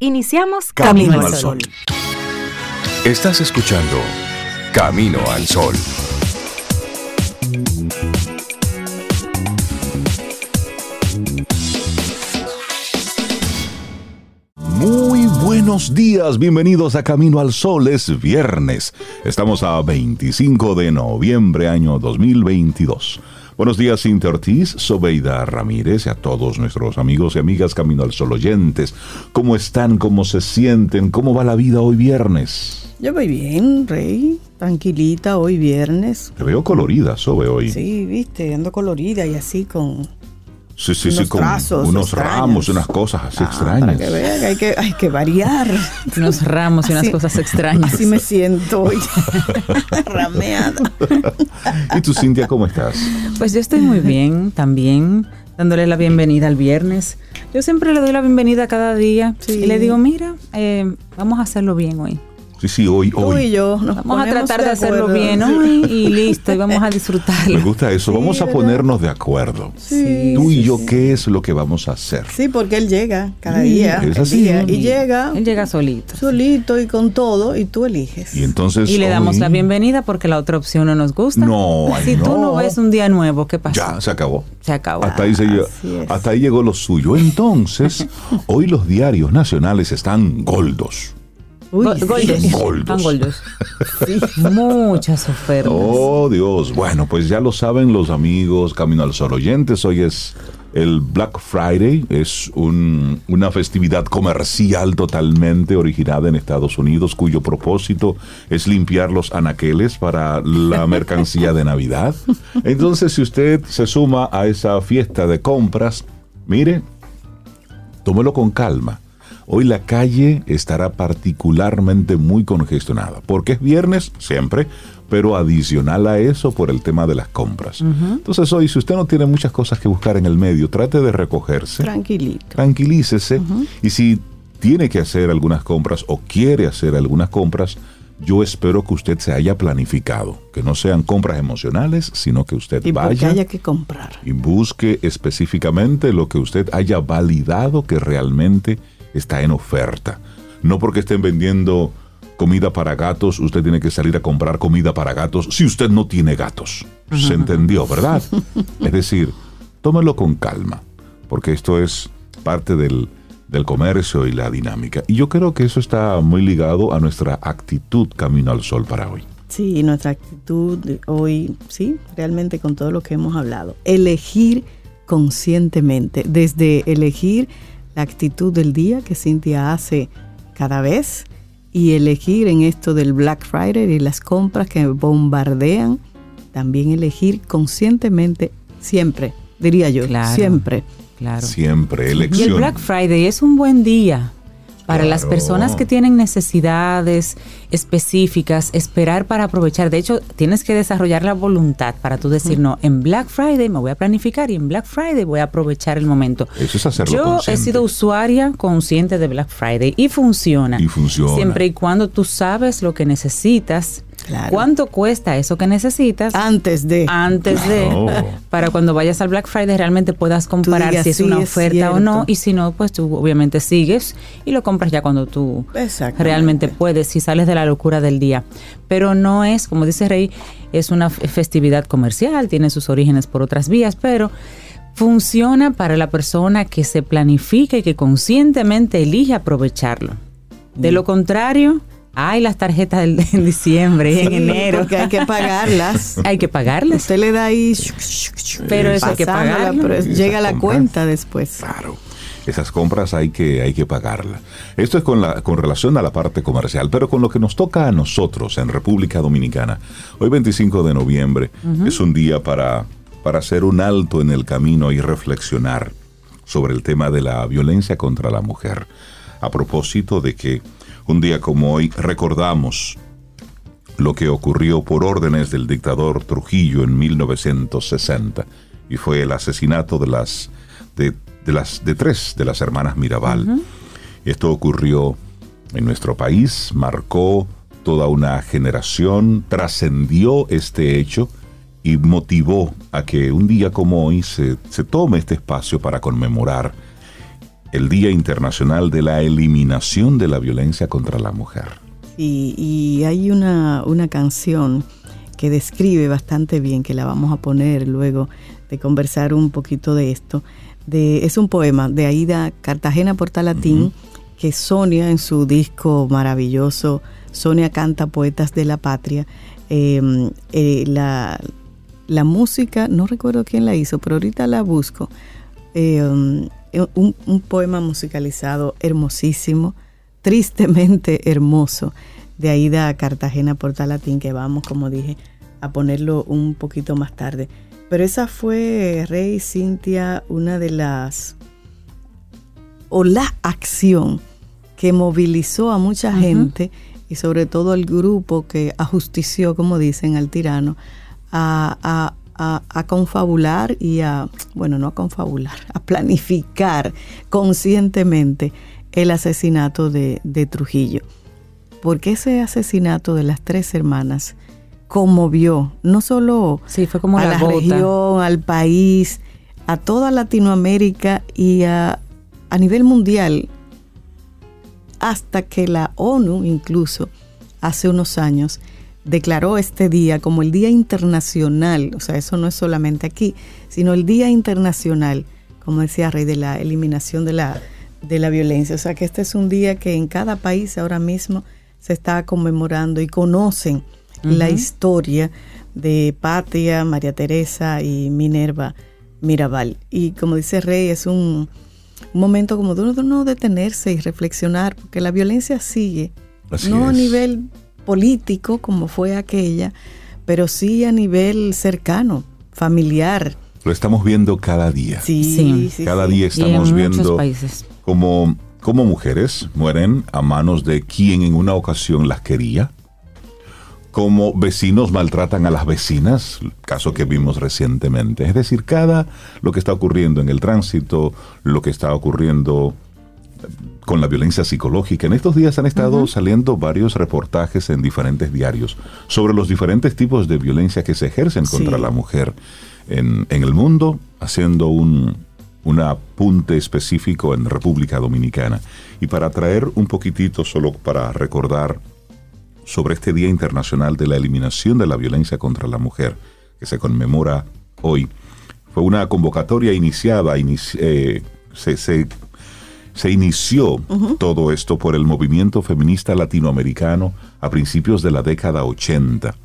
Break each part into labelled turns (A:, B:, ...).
A: Iniciamos Camino, al Sol.
B: Estás escuchando Camino al Sol. Muy buenos días, bienvenidos a Camino al Sol, es viernes. Estamos a 25 de noviembre año 2022. Buenos días, Cintia Ortiz, Sobeida Ramírez y a todos nuestros amigos y amigas Camino al Sol oyentes. ¿Cómo están? ¿Cómo se sienten? ¿Cómo va la vida hoy viernes?
C: Yo voy bien, Rey. Tranquilita hoy viernes.
B: Te veo colorida, Sobe, hoy.
C: Sí, viste, ando colorida y así con
B: Sí, sí, sí,
C: unos
B: con
C: trazos
B: unos
C: extraños.
B: ramos, unas cosas así
C: Ah,
B: extrañas.
C: Para que vean hay que, hay que variar.
D: unos ramos y unas
C: Así-
D: cosas extrañas.
C: Así me siento hoy. Rameada.
B: ¿Y tú, Cintia, cómo estás?
D: Pues yo estoy muy bien también, dándole la bienvenida al viernes. Yo siempre le doy la bienvenida cada día
C: Sí.
D: y le digo, mira, eh, vamos a hacerlo bien hoy.
B: Sí, sí, hoy,
C: Tú y
B: hoy.
C: yo nos
D: Vamos a tratar de, hacerlo
C: acuerdo.
D: bien hoy y listo, y vamos a
B: Me
D: disfrutarlo.
B: gusta eso.
C: Sí,
B: Vamos a ponernos de acuerdo.
C: Sí,
B: Tú y
C: sí,
B: yo,
C: sí.
B: ¿qué es lo que vamos a hacer?
C: Sí, porque él llega cada
B: Sí,
C: día.
B: es así.
C: día, y llega
D: Él llega solito.
C: solito y con todo y tú eliges.
B: Y entonces.
D: Y le damos
B: hoy-
D: la bienvenida porque la otra opción no nos gusta.
B: No, ay,
D: Si tú
B: no.
D: no ves un día nuevo, ¿qué pasa?
B: Ya, se acabó.
D: Se acabó.
B: Hasta ahí, se lle-
C: Así es.
B: hasta ahí llegó lo suyo. Entonces, hoy los diarios nacionales están goldos.
C: Uy,
D: Go-
C: sí.
D: goldos.
B: Goldos.
D: Goldos. Muchas ofertas.
B: Oh, Dios. Bueno, pues ya lo saben los amigos Camino al Sol oyentes. Hoy es el Black Friday. Es un- una festividad comercial totalmente originada en Estados Unidos, cuyo propósito es limpiar los anaqueles para la mercancía de Navidad. Entonces, si usted se suma a esa fiesta de compras, mire, tómelo con calma. Hoy la calle estará particularmente muy congestionada, porque es viernes siempre, pero adicional a eso por el tema de las compras. Entonces hoy, si usted no tiene muchas cosas que buscar en el medio, trate de recogerse,
C: Tranquilito.
B: tranquilícese, y si tiene que hacer algunas compras o quiere hacer algunas compras, yo espero que usted se haya planificado, que no sean compras emocionales, sino que usted
C: Y
B: vaya
C: haya que comprar.
B: y busque específicamente lo que usted haya validado que realmente está en oferta. No porque estén vendiendo comida para gatos, usted tiene que salir a comprar comida para gatos si usted no tiene gatos. Se entendió, ¿verdad? Es decir, tómelo con calma, porque esto es parte del, del comercio y la dinámica. Y yo creo que eso está muy ligado a nuestra actitud camino al sol para hoy.
C: Sí, nuestra actitud hoy, sí, realmente con todo lo que hemos hablado. Elegir conscientemente, desde elegir la actitud del día que Cintia hace cada vez y elegir en esto del Black Friday y las compras que bombardean, también elegir conscientemente siempre, diría yo,
D: Claro.
C: siempre.
D: Claro.
B: Siempre
D: Y
B: elección.
D: el Black Friday es un buen día para las personas que tienen necesidades específicas, esperar para aprovechar. De hecho, tienes que desarrollar la voluntad para tú decir, no, en Black Friday me voy a planificar y en Black Friday voy a aprovechar el momento.
B: Eso es hacerlo
D: Yo he sido usuaria consciente de Black Friday y funciona.
B: Y funciona.
D: Siempre y cuando tú sabes lo que necesitas,
C: Claro.
D: cuánto cuesta eso que necesitas
C: Antes de...
D: antes de para cuando vayas al Black Friday realmente puedas comparar
C: digas,
D: si es
C: "Sí,
D: una
C: es
D: oferta o no
C: cierto".
D: y si no pues tú obviamente sigues y lo compras ya cuando tú realmente puedes si sales de la locura del día pero no es como dice Rey es una festividad comercial tiene sus orígenes por otras vías pero funciona para la persona que se planifica y que conscientemente elige aprovecharlo de
C: Mm.
D: lo contrario hay las tarjetas del, en diciembre y en enero
C: Porque hay que pagarlas.
D: hay que pagarlas
C: Usted le da ahí.
D: Pero eso hay que pagarlo.
C: pero llega la
B: compras.
C: cuenta después.
B: Claro. Esas compras hay que, hay que pagarlas. Esto es con, la, con relación a la parte comercial, pero con lo que nos toca a nosotros en República Dominicana. Hoy 25 de noviembre es un día para, para hacer un alto en el camino y reflexionar sobre el tema de la violencia contra la mujer. A propósito de que un día como hoy recordamos lo que ocurrió por órdenes del dictador Trujillo en 1960 y fue el asesinato de las de, de las de tres de las hermanas Mirabal. Esto ocurrió en nuestro país, marcó toda una generación, trascendió este hecho y motivó a que un día como hoy se, se tome este espacio para conmemorar el Día Internacional de la Eliminación de la Violencia contra la Mujer.
C: Y, y hay una, una canción que describe bastante bien, que la vamos a poner luego de conversar un poquito de esto. De, es un poema de Aida Cartagena Portalatín, que Sonia en su disco maravilloso, Sonia canta Poetas de la Patria, eh, eh, la, la, música, no recuerdo quién la hizo, pero ahorita la busco. Eh, um, un, un, poema musicalizado hermosísimo, tristemente hermoso, de Aida Cartagena Portalatín, que vamos, como dije, a ponerlo un poquito más tarde. Pero esa fue, Rey Cintia, una de las, o la acción que movilizó a mucha uh -huh. gente y sobre todo al grupo que ajustició, como dicen, al tirano, a, a, a, a, confabular y a, bueno, no a confabular, a planificar conscientemente el asesinato de, de Trujillo. Porque ese asesinato de las tres hermanas conmovió no solo
D: sí, fue como
C: a
D: la,
C: la región, al país, a toda Latinoamérica y a, a nivel mundial, hasta que la ONU incluso hace unos años declaró este día como el Día Internacional, o sea, eso no es solamente aquí, sino el Día Internacional, como decía Rey, de la eliminación de la, de la violencia. O sea, que este es un día que en cada país ahora mismo se está conmemorando y conocen uh -huh. la historia de Patria, María Teresa y Minerva Mirabal. Y como dice Rey, es un, un momento como de uno, de uno detenerse y reflexionar, porque la violencia sigue,
B: Así
C: no
B: es.
C: a nivel político como fue aquella, pero sí a nivel cercano, familiar.
B: Lo estamos viendo cada día.
C: Sí,
D: Sí.
C: sí,
B: cada
C: sí.
B: día estamos viendo
D: países.
B: como, como mujeres mueren a manos de quien en una ocasión las quería, como vecinos maltratan a las vecinas, caso que vimos recientemente. Es decir, cada lo que está ocurriendo en el tránsito, lo que está ocurriendo con la violencia psicológica. En estos días han estado uh -huh. saliendo varios reportajes en diferentes diarios sobre los diferentes tipos de violencia que se ejercen contra sí. la mujer en, en, el mundo, haciendo un, un apunte específico en República Dominicana. Y para traer un poquitito, solo para recordar sobre este Día Internacional de la Eliminación de la Violencia contra la Mujer, que se conmemora hoy, fue una convocatoria iniciada, inici eh, se, se se inició uh -huh. todo esto por el movimiento feminista latinoamericano a principios de la década 80,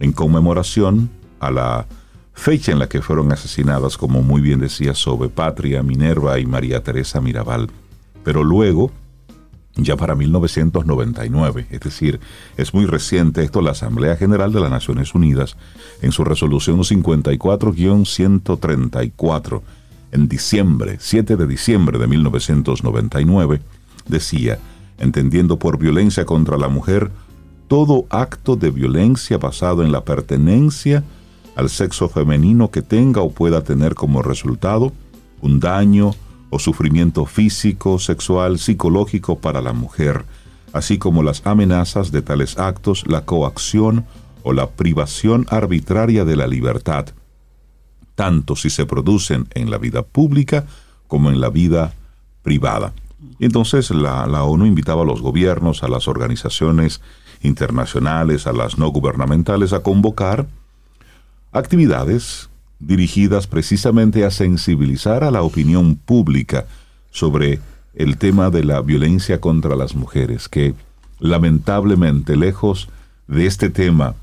B: en conmemoración a la fecha en la que fueron asesinadas, como muy bien decía Sobe Patria, Minerva y María Teresa Mirabal. Pero luego, ya para 1999, es decir, es muy reciente esto, la Asamblea General de las Naciones Unidas, en su resolución 54-134, en diciembre, 7 de diciembre de 1999, decía, entendiendo por violencia contra la mujer todo acto de violencia basado en la pertenencia al sexo femenino que tenga o pueda tener como resultado un daño o sufrimiento físico, sexual, psicológico para la mujer, así como las amenazas de tales actos, la coacción o la privación arbitraria de la libertad tanto si se producen en la vida pública como en la vida privada. Entonces la, la, ONU invitaba a los gobiernos, a las organizaciones internacionales, a las no gubernamentales a convocar actividades dirigidas precisamente a sensibilizar a la opinión pública sobre el tema de la violencia contra las mujeres, que lamentablemente lejos de este tema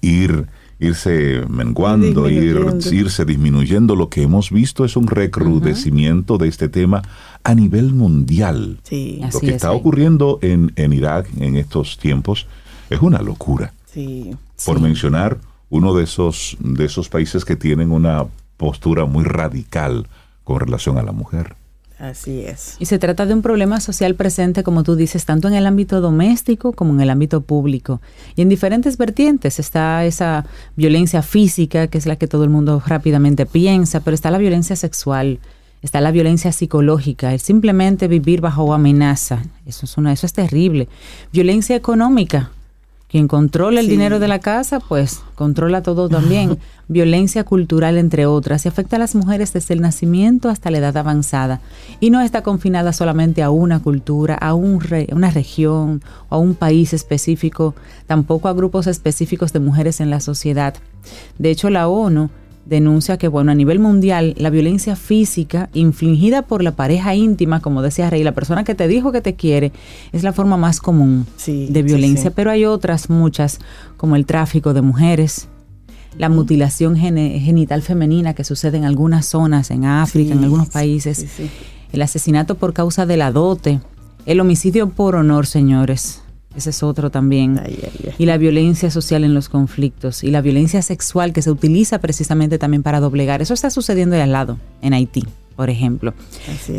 B: ir irse menguando, ir, irse disminuyendo, lo que hemos visto es un recrudecimiento uh -huh. de este tema a nivel mundial.
C: Sí.
B: Lo que está ocurriendo en, en, Irak en estos tiempos es una locura.
C: Sí.
B: Por
C: sí.
B: mencionar uno de esos, de esos países que tienen una postura muy radical con relación a la mujer.
C: Así es.
D: Y se trata de un problema social presente, como tú dices, tanto en el ámbito doméstico como en el ámbito público. Y en diferentes vertientes está esa violencia física, que es la que todo el mundo rápidamente piensa, pero está la violencia sexual, está la violencia psicológica, el simplemente vivir bajo amenaza. Eso es, una, eso es terrible. Violencia económica, Quien controla el dinero de la casa, pues controla todo también. Violencia cultural, entre otras, y afecta a las mujeres desde el nacimiento hasta la edad avanzada. Y no está confinada solamente a una cultura, a un una región o a un país específico, tampoco a grupos específicos de mujeres en la sociedad. De hecho, la ONU denuncia que, bueno, a nivel mundial, la violencia física infligida por la pareja íntima, como decía Rey, la persona que te dijo que te quiere, es la forma más común de violencia, pero hay otras muchas, como el tráfico de mujeres, la mutilación genital femenina que sucede en algunas zonas, en África, en algunos países, el asesinato por causa de la dote, el homicidio por honor, señores. Ese es otro también. Y la violencia social en los conflictos y la violencia sexual que se utiliza precisamente también para doblegar. Eso está sucediendo de al lado, en Haití, por ejemplo.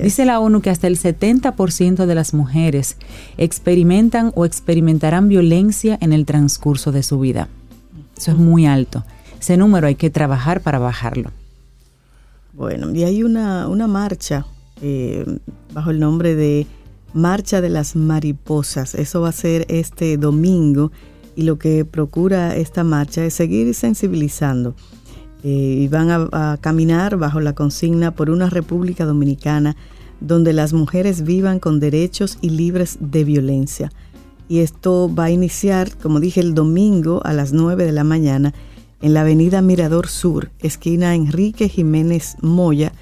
D: Dice la ONU que hasta el 70% de las mujeres experimentan o experimentarán violencia en el transcurso de su vida. Eso es muy alto. Ese número hay que trabajar para bajarlo.
C: Bueno, y hay una, una marcha eh, bajo el nombre de Marcha de las Mariposas. Eso va a ser este domingo y lo que procura esta marcha es seguir sensibilizando. Eh, y van a, caminar bajo la consigna por una República Dominicana donde las mujeres vivan con derechos y libres de violencia. Y esto va a iniciar, como dije, el domingo a las 9 de la mañana en la avenida Mirador Sur, esquina Enrique Jiménez Moya,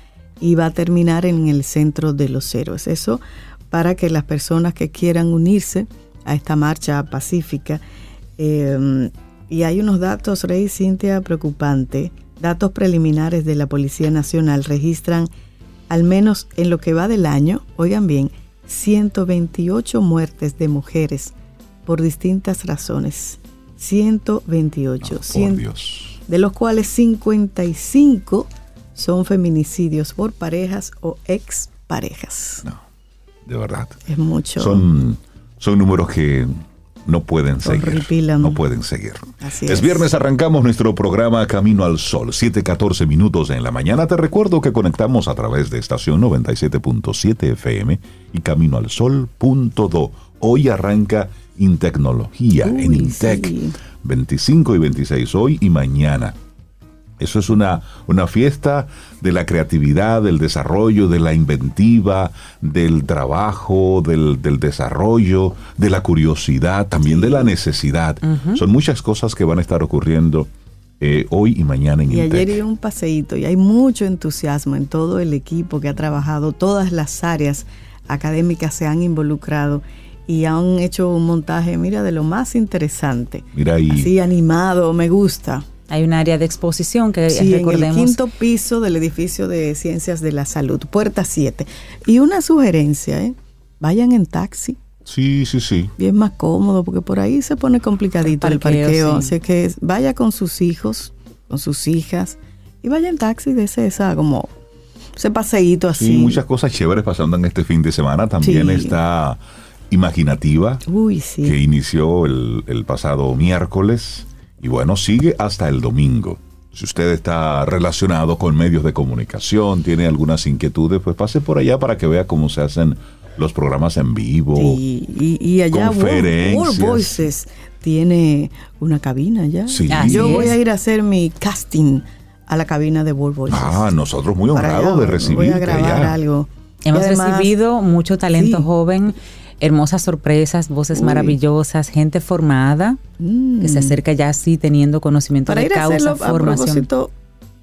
C: y va a terminar en el centro de los héroes. Eso para que las personas que quieran unirse a esta marcha pacífica, eh, y hay unos datos, Rey Cintia, preocupante. Datos preliminares de la Policía Nacional registran, al menos en lo que va del año, oigan bien, 128 muertes de mujeres por distintas razones. 128. De los cuales 55 son feminicidios por parejas o exparejas.
B: No de verdad.
C: Es mucho.
B: Son, son números que no pueden seguir. No pueden seguir. es, viernes, arrancamos nuestro programa Camino al Sol, 7:14 minutos en la mañana. Te recuerdo que conectamos a través de estación 97.7 FM y Camino al Sol.do. Hoy arranca Intecnología en Intec. 25 y 26 hoy y mañana. Eso es una, una fiesta de la creatividad, del desarrollo, de la inventiva, del trabajo, del, desarrollo, de la curiosidad, también de la necesidad. Son muchas cosas que van a estar ocurriendo eh, hoy y mañana en
C: Y ayer iba un paseíto y hay mucho entusiasmo en todo el equipo que ha trabajado, todas las áreas académicas se han involucrado y han hecho un montaje, mira, de lo más interesante.
B: Mira ahí.
C: Así animado, me gusta.
D: Hay un área de exposición que
C: sí, recordemos. En el quinto piso del edificio de Ciencias de la Salud, puerta 7. Y una sugerencia, ¿eh? vayan en taxi.
B: Sí, sí, sí.
C: Bien más cómodo, porque por ahí se pone complicadito el parqueo. Así que vaya con sus hijos, con sus hijas, y vaya en taxi de ese, esa como ese paseíto así. Sí,
B: muchas cosas chéveres pasando en este fin de semana. También está Imaginativa,
C: Uy, sí.
B: que inició el, el pasado miércoles y bueno, sigue hasta el domingo. Si usted está relacionado con medios de comunicación, tiene algunas inquietudes, pues pase por allá para que vea cómo se hacen los programas en vivo.
C: y, y, allá
B: conferencias.
C: Voices tiene una cabina ya. Sí. Yo voy a ir a hacer mi casting a la cabina de World Voices.
B: Ah, nosotros muy honrados de recibir. Voy
C: a grabar algo.
D: Hemos recibido mucho talento joven hermosas sorpresas, voces maravillosas, gente formada que se mm. acerca ya así teniendo conocimiento
C: Para
D: de causa, formación.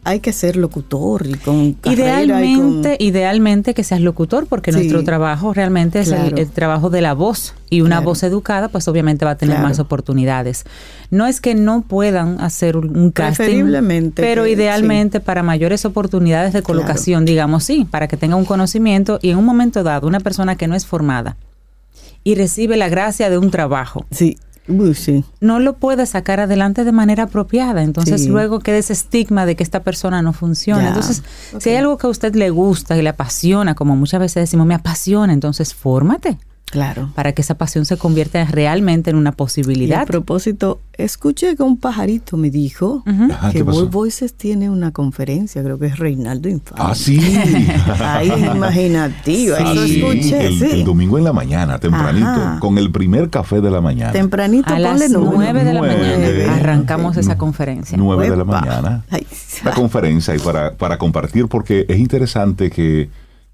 C: hay que ser locutor y con
D: idealmente idealmente que seas locutor porque nuestro trabajo realmente es el, trabajo de la voz y una voz educada pues obviamente va a tener más oportunidades. No es que no puedan hacer un casting pero idealmente para mayores oportunidades de colocación digamos sí para que tenga un conocimiento y en un momento dado una persona que no es formada y recibe la gracia de un trabajo.
C: Sí. sí.
D: No lo puede sacar adelante de manera apropiada. Entonces luego queda ese estigma de que esta persona no funciona. Entonces, si hay algo que a usted le gusta y le apasiona, como muchas veces decimos, me apasiona, entonces fórmate.
C: Claro.
D: Para que esa pasión se convierta realmente en una
C: Y a
D: posibilidad.
C: propósito, escuché que un pajarito me dijo que. World Voices tiene una conferencia, creo que es Reinaldo Infante.
B: Ah, sí.
C: Ay, imaginativa, eso
B: Sí,
C: escuché,
B: el,
C: sí.
B: el domingo en la mañana, tempranito,
C: Ajá.
B: con el primer café de la mañana.
C: Tempranito,
D: A las. 9 de la
B: Nueve.
D: mañana arrancamos esa conferencia.
B: 9 de la mañana.
C: Ay,
B: La conferencia y para, para compartir, porque es interesante que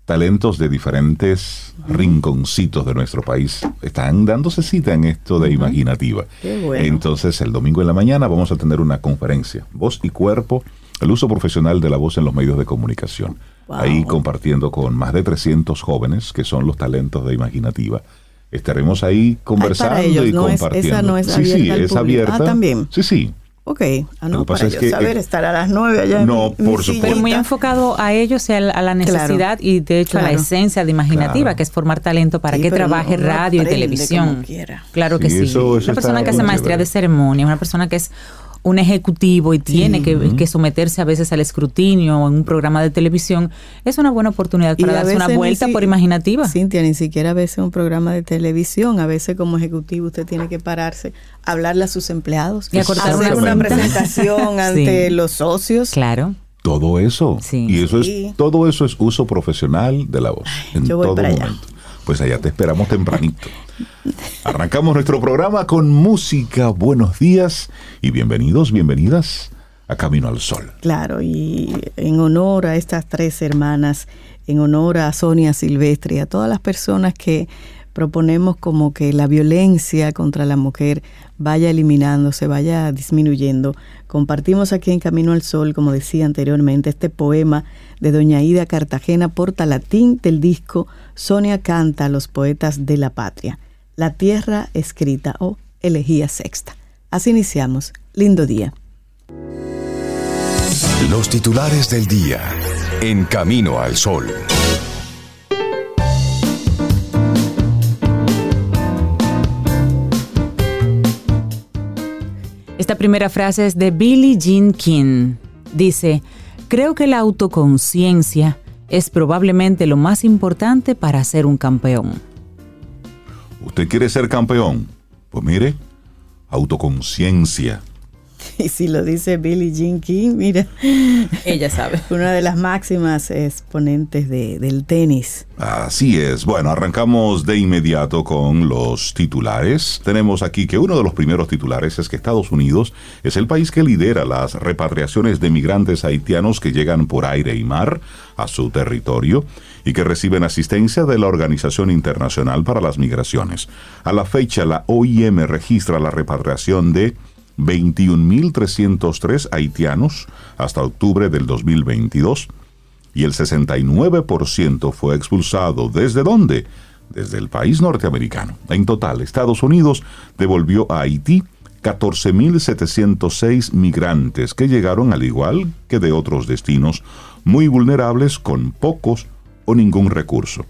B: talentos de diferentes rinconcitos de nuestro país están dándose cita en esto de imaginativa.
C: Qué bueno.
B: Entonces, el domingo en la mañana vamos a tener una conferencia, Voz y Cuerpo, el uso profesional de la voz en los medios de comunicación.
C: Wow.
B: Ahí compartiendo con más de 300 jóvenes que son los talentos de imaginativa. Estaremos ahí conversando
C: ellos,
B: y
C: no es-
B: compartiendo.
C: esa no es
B: sí, sí,
C: al
B: es
C: público.
B: abierta.
C: Ah, también.
B: Sí, sí.
C: Ok, ah,
B: Lo
C: no,
B: que pasa
C: para
B: es
C: yo
B: que,
C: saber
B: eh,
C: estar a las 9 allá
B: No,
C: en mi
B: por supuesto.
D: Pero muy enfocado a ellos y a la, a la necesidad y de hecho a la esencia de imaginativa,
B: Claro.
D: que es formar talento para
C: Sí,
D: que trabaje radio y televisión. Claro que
B: Sí,
D: sí.
B: eso- eso
D: una persona que hace maestría de ceremonia, una persona que es un ejecutivo y tiene que, que someterse a veces al escrutinio en un programa de televisión, es una buena oportunidad para darse una vuelta
C: si-
D: por imaginativa.
C: Cintia, ni siquiera a veces un programa de televisión, a veces como ejecutivo usted tiene que pararse, hablarle a sus empleados,
D: Y
C: hacer
B: una
C: presentación ante
D: Sí.
C: los socios.
D: Claro.
B: Todo eso.
D: Sí.
B: Y eso
C: Sí.
B: es, todo eso es uso profesional de la voz. en
C: yo voy
B: todo
C: para allá.
B: Pues allá te esperamos tempranito. Arrancamos nuestro programa con música. Buenos días y bienvenidos, bienvenidas a Camino al Sol.
C: Claro, y en honor a estas tres hermanas, en honor a Sonia Silvestre y a todas las personas que proponemos como que la violencia contra la mujer vaya eliminándose, vaya disminuyendo. Compartimos aquí en Camino al Sol, como decía anteriormente, este poema de doña Ida Cartagena Portalatín del disco Sonia canta a los poetas de la patria. La tierra escrita o elegía sexta. Así iniciamos. Lindo día.
E: Los titulares del día en Camino al Sol.
D: Esta primera frase es de Billie Jean King. Dice, creo que la autoconciencia es probablemente lo más importante para ser un campeón.
B: ¿Usted quiere ser campeón? Pues mire, autoconciencia.
C: Y si lo dice Billie Jean King, mira,
D: Ella sabe.
C: una de las máximas exponentes de- del tenis.
B: Así es. Bueno, arrancamos de inmediato con los titulares. Tenemos aquí que uno de los primeros titulares es que Estados Unidos es el país que lidera las repatriaciones de migrantes haitianos que llegan por aire y mar a su territorio y que reciben asistencia de la Organización Internacional para las Migraciones. A la fecha, la OIM registra la repatriación de 21.303 haitianos hasta octubre del 2022 y el 69% fue expulsado. ¿Desde dónde? Desde el país norteamericano. En total, Estados Unidos devolvió a Haití 14.706 migrantes que llegaron al igual que de otros destinos muy vulnerables con pocos o ningún recurso.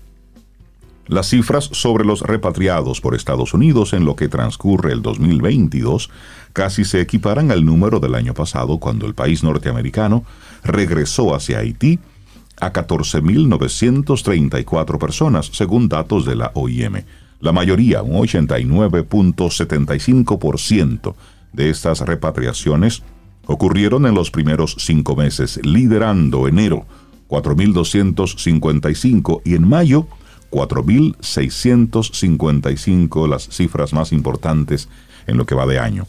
B: Las cifras sobre los repatriados por Estados Unidos en lo que transcurre el 2022 casi se equiparan al número del año pasado cuando el país norteamericano regresó hacia Haití a 14.934 personas, según datos de la OIM. La mayoría, un 89.75% de estas repatriaciones ocurrieron en los primeros cinco meses, liderando enero 4.255 y en mayo 4.655, las cifras más importantes en lo que va de año.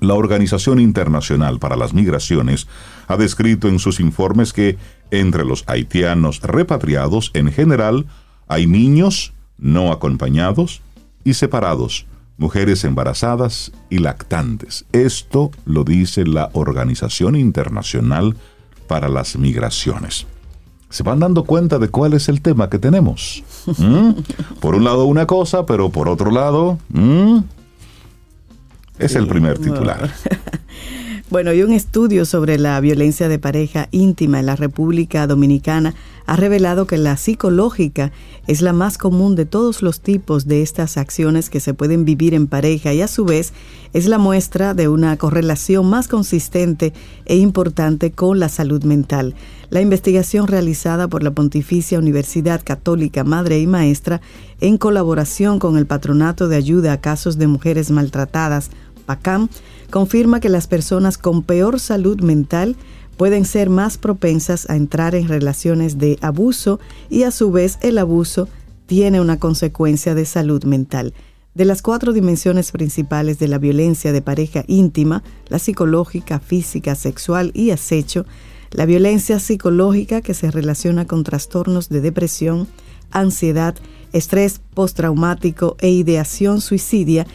B: La Organización Internacional para las Migraciones ha descrito en sus informes que entre los haitianos repatriados en general hay niños no acompañados y separados, mujeres embarazadas y lactantes. Esto lo dice la Organización Internacional para las Migraciones. ¿Se van dando cuenta de cuál es el tema que tenemos? ¿Mm? Por un lado una cosa, pero por otro lado... ¿mm? Es el primer titular.
C: Bueno, y un estudio sobre la violencia de pareja íntima en la República Dominicana ha revelado que la psicológica es la más común de todos los tipos de estas acciones que se pueden vivir en pareja y a su vez es la muestra de una correlación más consistente e importante con la salud mental. La investigación realizada por la Pontificia Universidad Católica Madre y Maestra en colaboración con el Patronato de Ayuda a Casos de Mujeres Maltratadas, PACAM, confirma que las personas con peor salud mental pueden ser más propensas a entrar en relaciones de abuso y a su vez el abuso tiene una consecuencia de salud mental. De las cuatro dimensiones principales de la violencia de pareja íntima, la psicológica, física, sexual y acecho, la violencia psicológica que se relaciona con trastornos de depresión, ansiedad, estrés postraumático e ideación suicida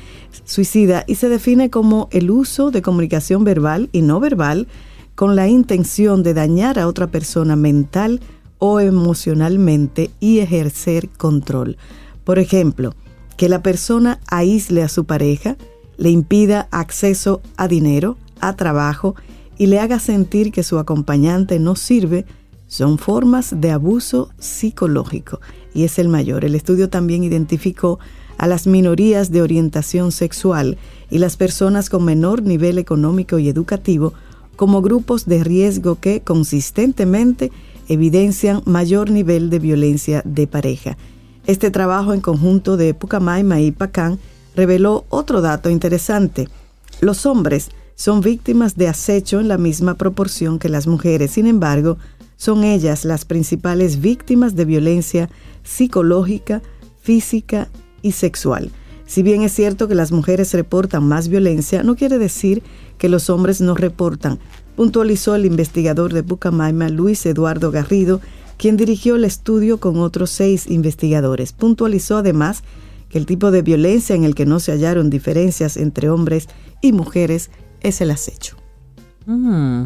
C: y se define como el uso de comunicación verbal y no verbal con la intención de dañar a otra persona mental o emocionalmente y ejercer control. Por ejemplo, que la persona aísle a su pareja, le impida acceso a dinero, a trabajo y le haga sentir que su acompañante no sirve, son formas de abuso psicológico y es el mayor. El estudio también identificó a las minorías de orientación sexual y las personas con menor nivel económico y educativo como grupos de riesgo que consistentemente evidencian mayor nivel de violencia de pareja. Este trabajo en conjunto de Pucamaima y Pacán reveló otro dato interesante. Los hombres son víctimas de acecho en la misma proporción que las mujeres, sin embargo, son ellas las principales víctimas de violencia psicológica, física y sexual. Si bien es cierto que las mujeres reportan más violencia, no quiere decir que los hombres no reportan, puntualizó el investigador de Bucamaima, Luis Eduardo Garrido, quien dirigió el estudio con otros seis investigadores. Puntualizó además que el tipo de violencia en el que no se hallaron diferencias entre hombres y mujeres es el acecho.
D: Mm.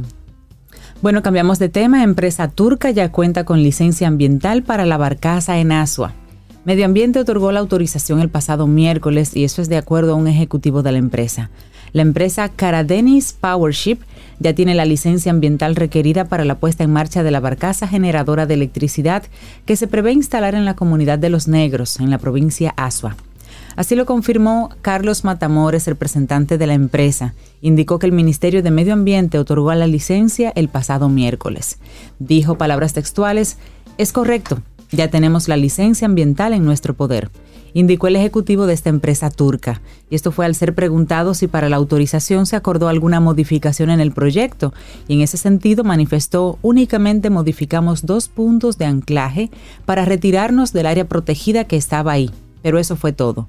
D: Bueno, cambiamos de tema. Empresa turca ya cuenta con licencia ambiental para la barcaza en Asua. Medio Ambiente otorgó la autorización el pasado miércoles y eso es de acuerdo a un ejecutivo de la empresa. La empresa Caradenis Powership ya tiene la licencia ambiental requerida para la puesta en marcha de la barcaza generadora de electricidad que se prevé instalar en la comunidad de Los Negros, en la provincia Asua. Así lo confirmó Carlos Matamores, representante de la empresa. Indicó que el Ministerio de Medio Ambiente otorgó la licencia el pasado miércoles. Dijo palabras textuales, es correcto, ya tenemos la licencia ambiental en nuestro poder indicó el ejecutivo de esta empresa turca. Y esto fue al ser preguntado si para la autorización se acordó alguna modificación en el proyecto. Y en ese sentido manifestó únicamente modificamos dos puntos de anclaje para retirarnos del área protegida que estaba ahí. Pero eso fue todo.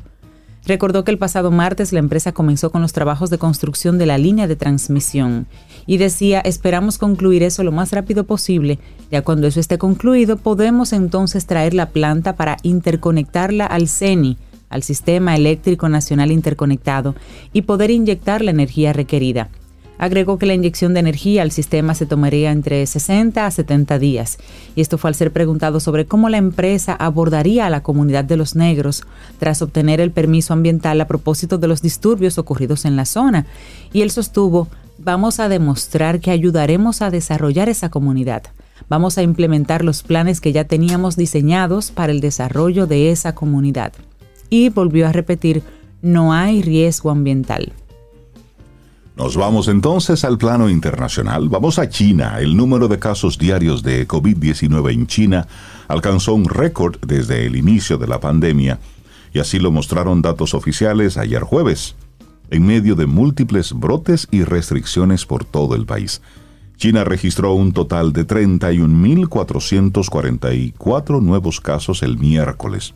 D: Recordó que el pasado martes la empresa comenzó con los trabajos de construcción de la línea de transmisión y decía, esperamos concluir eso lo más rápido posible. Ya cuando eso esté concluido, podemos entonces traer la planta para interconectarla al CENI, al Sistema Eléctrico Nacional Interconectado, y poder inyectar la energía requerida. Agregó que la inyección de energía al sistema se tomaría entre 60 a 70 días, y esto fue al ser preguntado sobre cómo la empresa abordaría a la comunidad de los negros tras obtener el permiso ambiental a propósito de los disturbios ocurridos en la zona, y él sostuvo, vamos a demostrar que ayudaremos a desarrollar esa comunidad. Vamos a implementar los planes que ya teníamos diseñados para el desarrollo de esa comunidad. Y volvió a repetir, no hay riesgo ambiental.
B: Nos vamos entonces al plano internacional. Vamos a China. El número de casos diarios de COVID-19 en China alcanzó un récord desde el inicio de la pandemia y así lo mostraron datos oficiales ayer jueves, en medio de múltiples brotes y restricciones por todo el país. China registró un total de 31.444 nuevos casos el miércoles,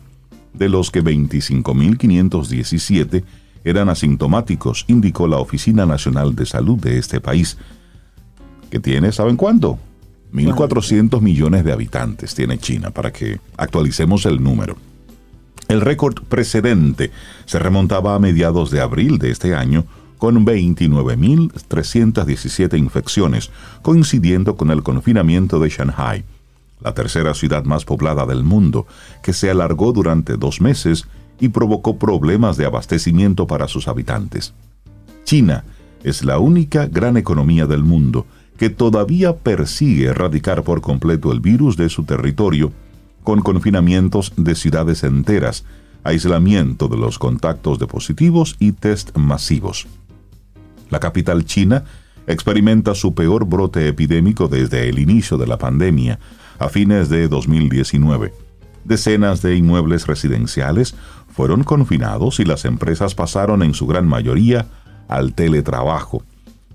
B: de los que 25.517 eran asintomáticos, indicó la Oficina Nacional de Salud de este país, que tiene, ¿saben cuánto? 1.400 millones de habitantes tiene China, para que actualicemos el número. El récord precedente se remontaba a mediados de abril de este año, con 29.317 infecciones, coincidiendo con el confinamiento de Shanghai, la tercera ciudad más poblada del mundo, que se alargó durante dos meses y provocó problemas de abastecimiento para sus habitantes. China es la única gran economía del mundo que todavía persigue erradicar por completo el virus de su territorio, con confinamientos de ciudades enteras, aislamiento de los contactos de positivos y test masivos. La capital china experimenta su peor brote epidémico desde el inicio de la pandemia, a fines de 2019. Decenas de inmuebles residenciales fueron confinados y las empresas pasaron en su gran mayoría al teletrabajo.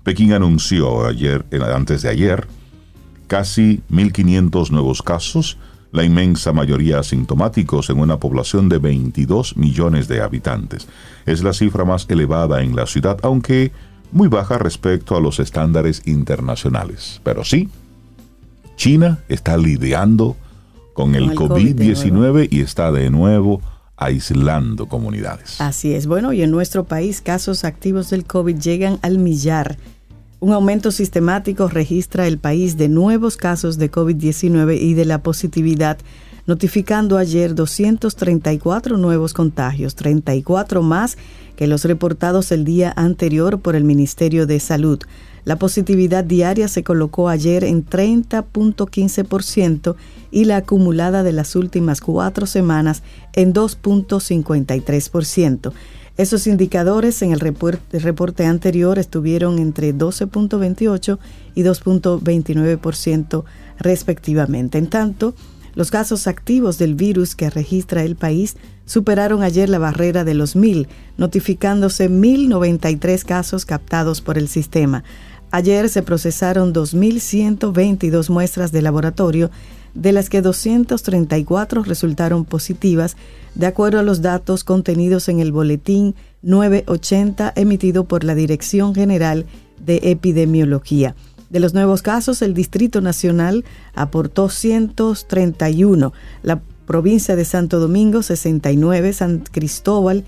B: Pekín anunció ayer, antes de ayer, casi 1.500 nuevos casos, la inmensa mayoría asintomáticos en una población de 22 millones de habitantes. Es la cifra más elevada en la ciudad, aunque muy baja respecto a los estándares internacionales. Pero sí, China está lidiando el, COVID-19 y está de nuevo aislando comunidades.
C: Así es. Bueno, y en nuestro país casos activos del COVID llegan al millar. Un aumento sistemático registra el país de nuevos casos de COVID-19 y de la positividad, notificando ayer 234 nuevos contagios, 34 más que los reportados el día anterior por el Ministerio de Salud. La positividad diaria se colocó ayer en 30.15% y la acumulada de las últimas cuatro semanas en 2.53%. Esos indicadores en el reporte, anterior estuvieron entre 12.28 y 2.29% respectivamente. En tanto, los casos activos del virus que registra el país superaron ayer la barrera de los 1.000, notificándose 1.093 casos captados por el sistema. Ayer se procesaron 2.122 muestras de laboratorio, de las que 234 resultaron positivas, de acuerdo a los datos contenidos en el boletín 980 emitido por la Dirección General de Epidemiología. De los nuevos casos, el Distrito Nacional aportó 131, la provincia de Santo Domingo 69, San Cristóbal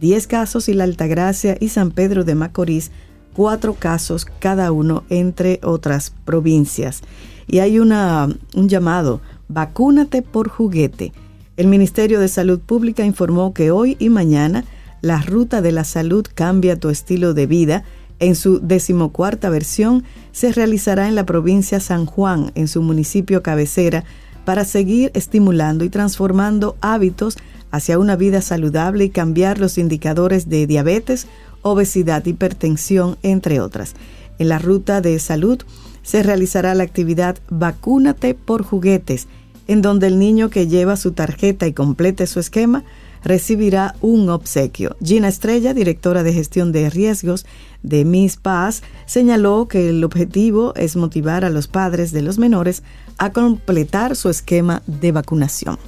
C: 10 casos y la Altagracia y San Pedro de Macorís cuatro casos cada uno, entre otras provincias. Y hay una, un llamado, vacúnate por juguete. El Ministerio de Salud Pública informó que hoy y mañana la Ruta de la Salud Cambia tu estilo de vida, en su decimocuarta versión, se realizará en la provincia San Juan, en su municipio cabecera, para seguir estimulando y transformando hábitos hacia una vida saludable y cambiar los indicadores de diabetes, obesidad, hipertensión, entre otras. En la ruta de salud se realizará la actividad Vacúnate por juguetes, en donde el niño que lleva su tarjeta y complete su esquema recibirá un obsequio. Gina Estrella, directora de gestión de riesgos de Miss Paz, señaló que el objetivo es motivar a los padres de los menores a completar su esquema de vacunación.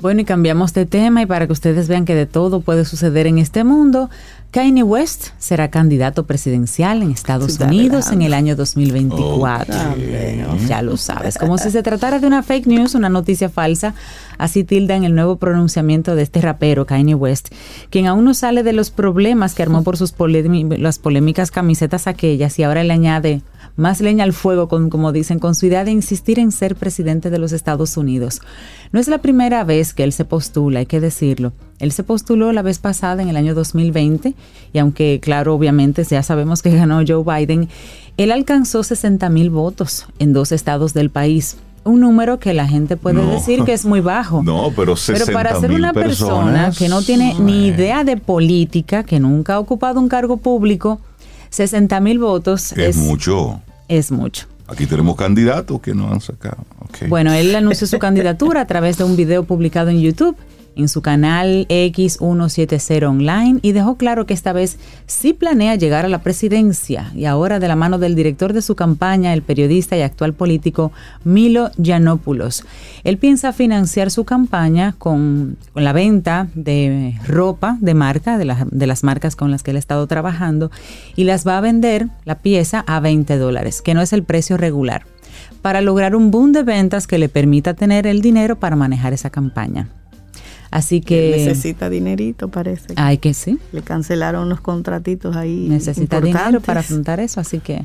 D: Bueno, y cambiamos de tema y para que ustedes vean que de todo puede suceder en este mundo, Kanye West será candidato presidencial en Estados Unidos en el año 2024. Ya lo sabes. Como si se tratara de una fake news, una noticia falsa. Así tildan el nuevo pronunciamiento de este rapero, Kanye West, quien aún no sale de los problemas que armó por sus las polémicas camisetas aquellas y ahora le añade más leña al fuego, con, como dicen, con su idea de insistir en ser presidente de los Estados Unidos. No es la primera vez que él se postula, hay que decirlo. Él se postuló la vez pasada en el año 2020 y aunque claro, obviamente ya sabemos que ganó Joe Biden, él alcanzó 60 mil votos en dos estados del país un número que la gente puede decir que es muy bajo.
B: No, pero 60
D: Pero para ser una persona que no tiene ni idea de política, que nunca ha ocupado un cargo público, 60 mil votos
B: es, mucho.
D: Es mucho.
B: Aquí tenemos candidatos que no han sacado.
D: Bueno, él anunció su candidatura a través de un video publicado en YouTube en su canal X170 Online y dejó claro que esta vez sí planea llegar a la presidencia y ahora de la mano del director de su campaña, el periodista y actual político Milo Yiannopoulos. Él piensa financiar su campaña con, la venta de ropa de marca, de, de las marcas con las que él ha estado trabajando, y las va a vender la pieza a 20 dólares, que no es el precio regular para lograr un boom de ventas que le permita tener el dinero para manejar esa campaña. Así que...
C: necesita dinerito, parece.
D: Ay, que sí.
C: Le cancelaron unos contratitos ahí.
D: Necesita dinero para afrontar eso, así que...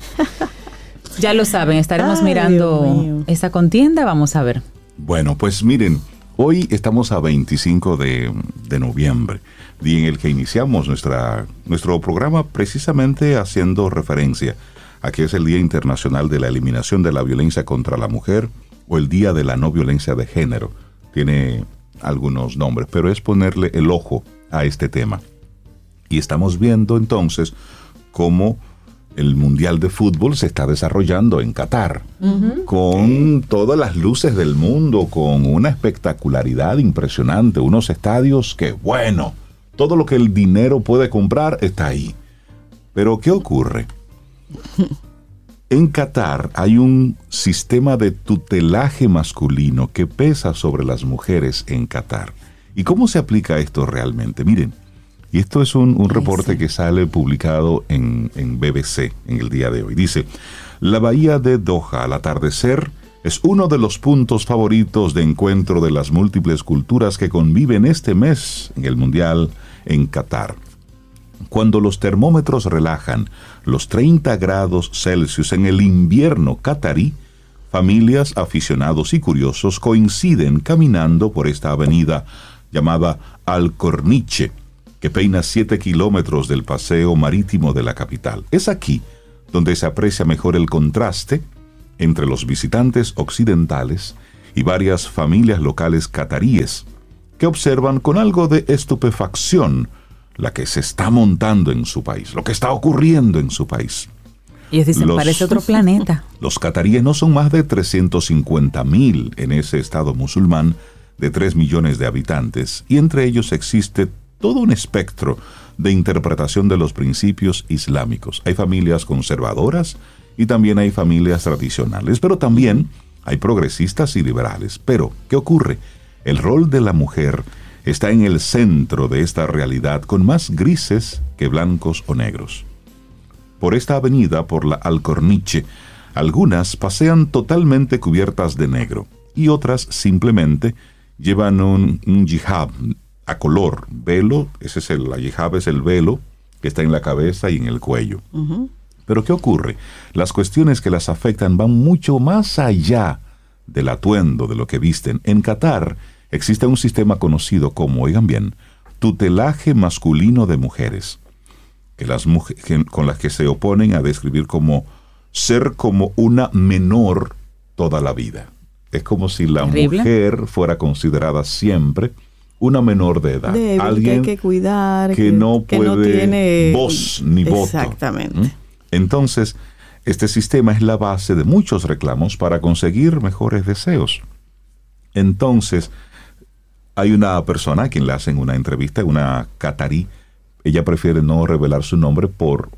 D: ya lo saben, estaremos mirando esa contienda, vamos a ver.
B: Bueno, pues miren, Hoy estamos a 25 de, de noviembre, día en el que iniciamos nuestra, nuestro programa precisamente haciendo referencia a que es el Día Internacional de la Eliminación de la Violencia contra la Mujer o el Día de la No Violencia de Género. Tiene algunos nombres, pero es ponerle el ojo a este tema. Y estamos viendo entonces cómo el Mundial de Fútbol se está desarrollando en Qatar, con todas las luces del mundo, con una espectacularidad impresionante, unos estadios que, bueno, todo lo que el dinero puede comprar está ahí. Pero, ¿qué ocurre? En Qatar hay un sistema de tutelaje masculino que pesa sobre las mujeres en Qatar. ¿Y cómo se aplica esto realmente? Miren, y esto es un, reporte que sale publicado en, en BBC en el día de hoy. Dice, la bahía de Doha al atardecer es uno de los puntos favoritos de encuentro de las múltiples culturas que conviven este mes en el Mundial en Qatar. Cuando los termómetros relajan los 30 grados Celsius en el invierno catarí, familias, aficionados y curiosos coinciden caminando por esta avenida llamada Al Corniche, que peina 7 kilómetros del paseo marítimo de la capital. Es aquí donde se aprecia mejor el contraste entre los visitantes occidentales y varias familias locales cataríes, que observan con algo de estupefacción la que se está montando en su país, lo que está ocurriendo en su país.
D: Ellos dicen, parece otro planeta.
B: Los cataríes no son más de 350 mil en ese estado musulmán de 3 millones de habitantes, y entre ellos existe todo un espectro de interpretación de los principios islámicos. Hay familias conservadoras y también hay familias tradicionales, pero también hay progresistas y liberales. Pero, ¿qué ocurre? El rol de la mujer está en el centro de esta realidad con más grises que blancos o negros. Por esta avenida, por la Alcorniche, algunas pasean totalmente cubiertas de negro y otras simplemente llevan un, un jihad a color, velo, ese es el, la hijab es el velo que está en la cabeza y en el cuello. Pero ¿qué ocurre? Las cuestiones que las afectan van mucho más allá del atuendo, de lo que visten. En Qatar existe un sistema conocido como, oigan bien, tutelaje masculino de mujeres, que las con las que se oponen a describir como ser como una menor toda la vida. Es como si la mujer fuera considerada siempre una menor de edad. alguien
C: que hay que cuidar.
B: Que, no puede
C: tiene
B: voz ni voto.
C: Exactamente.
B: Entonces, este sistema es la base de muchos reclamos para conseguir mejores deseos. Entonces, hay una persona a quien le hacen una entrevista, una catarí. Ella prefiere no revelar su nombre por,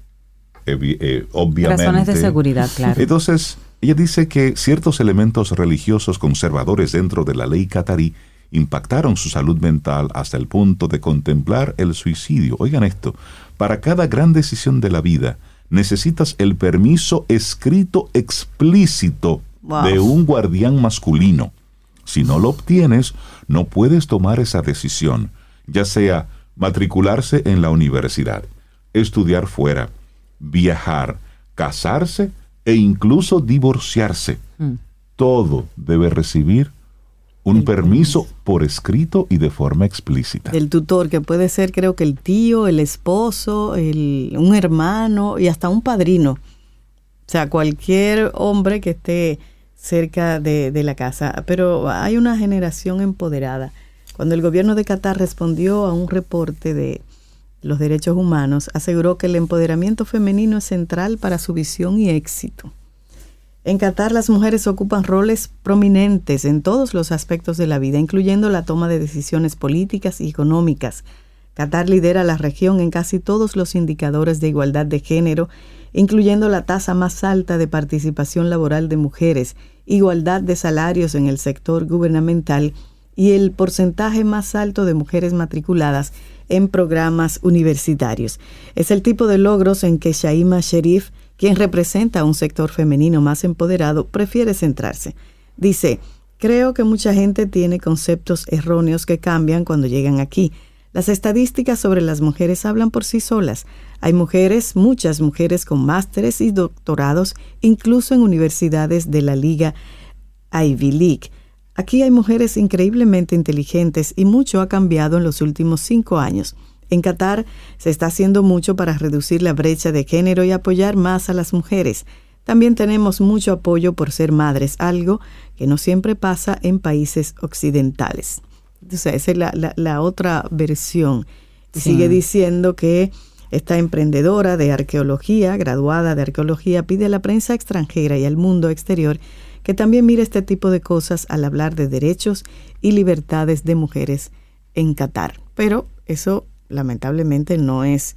B: eh, obviamente.
D: Razones de seguridad, claro.
B: Entonces, ella dice que ciertos elementos religiosos conservadores dentro de la ley catarí impactaron su salud mental hasta el punto de contemplar el suicidio. Oigan esto, para cada gran decisión de la vida necesitas el permiso escrito explícito de un guardián masculino. Si no lo obtienes, no puedes tomar esa decisión, ya sea matricularse en la universidad, estudiar fuera, viajar, casarse e incluso divorciarse. Mm. Todo debe recibir un permiso por escrito y de forma explícita.
C: El tutor, que puede ser creo que el tío, el esposo, el, un hermano y hasta un padrino. O sea, cualquier hombre que esté cerca de, la casa. Pero hay una generación empoderada. Cuando el gobierno de Qatar respondió a un reporte de los derechos humanos, aseguró que el empoderamiento femenino es central para su visión y éxito. En Qatar las mujeres ocupan roles prominentes en todos los aspectos de la vida, incluyendo la toma de decisiones políticas y económicas. Qatar lidera la región en casi todos los indicadores de igualdad de género, incluyendo la tasa más alta de participación laboral de mujeres, igualdad de salarios en el sector gubernamental y el porcentaje más alto de mujeres matriculadas en programas universitarios. Es el tipo de logros en que Shaima Sherif quien representa a un sector femenino más empoderado, prefiere centrarse. Dice, creo que mucha gente tiene conceptos erróneos que cambian cuando llegan aquí. Las estadísticas sobre las mujeres hablan por sí solas. Hay mujeres, muchas mujeres con másteres y doctorados, incluso en universidades de la Liga Ivy League. Aquí hay mujeres increíblemente inteligentes y mucho ha cambiado en los últimos cinco años. En Qatar se está haciendo mucho para reducir la brecha de género y apoyar más a las mujeres. También tenemos mucho apoyo por ser madres, algo que no siempre pasa en países occidentales. Esa es la, otra versión. Sigue diciendo que esta emprendedora de arqueología, graduada de arqueología, pide a la prensa extranjera y al mundo exterior que también mire este tipo de cosas al hablar de derechos y libertades de mujeres en Qatar. Pero eso lamentablemente no es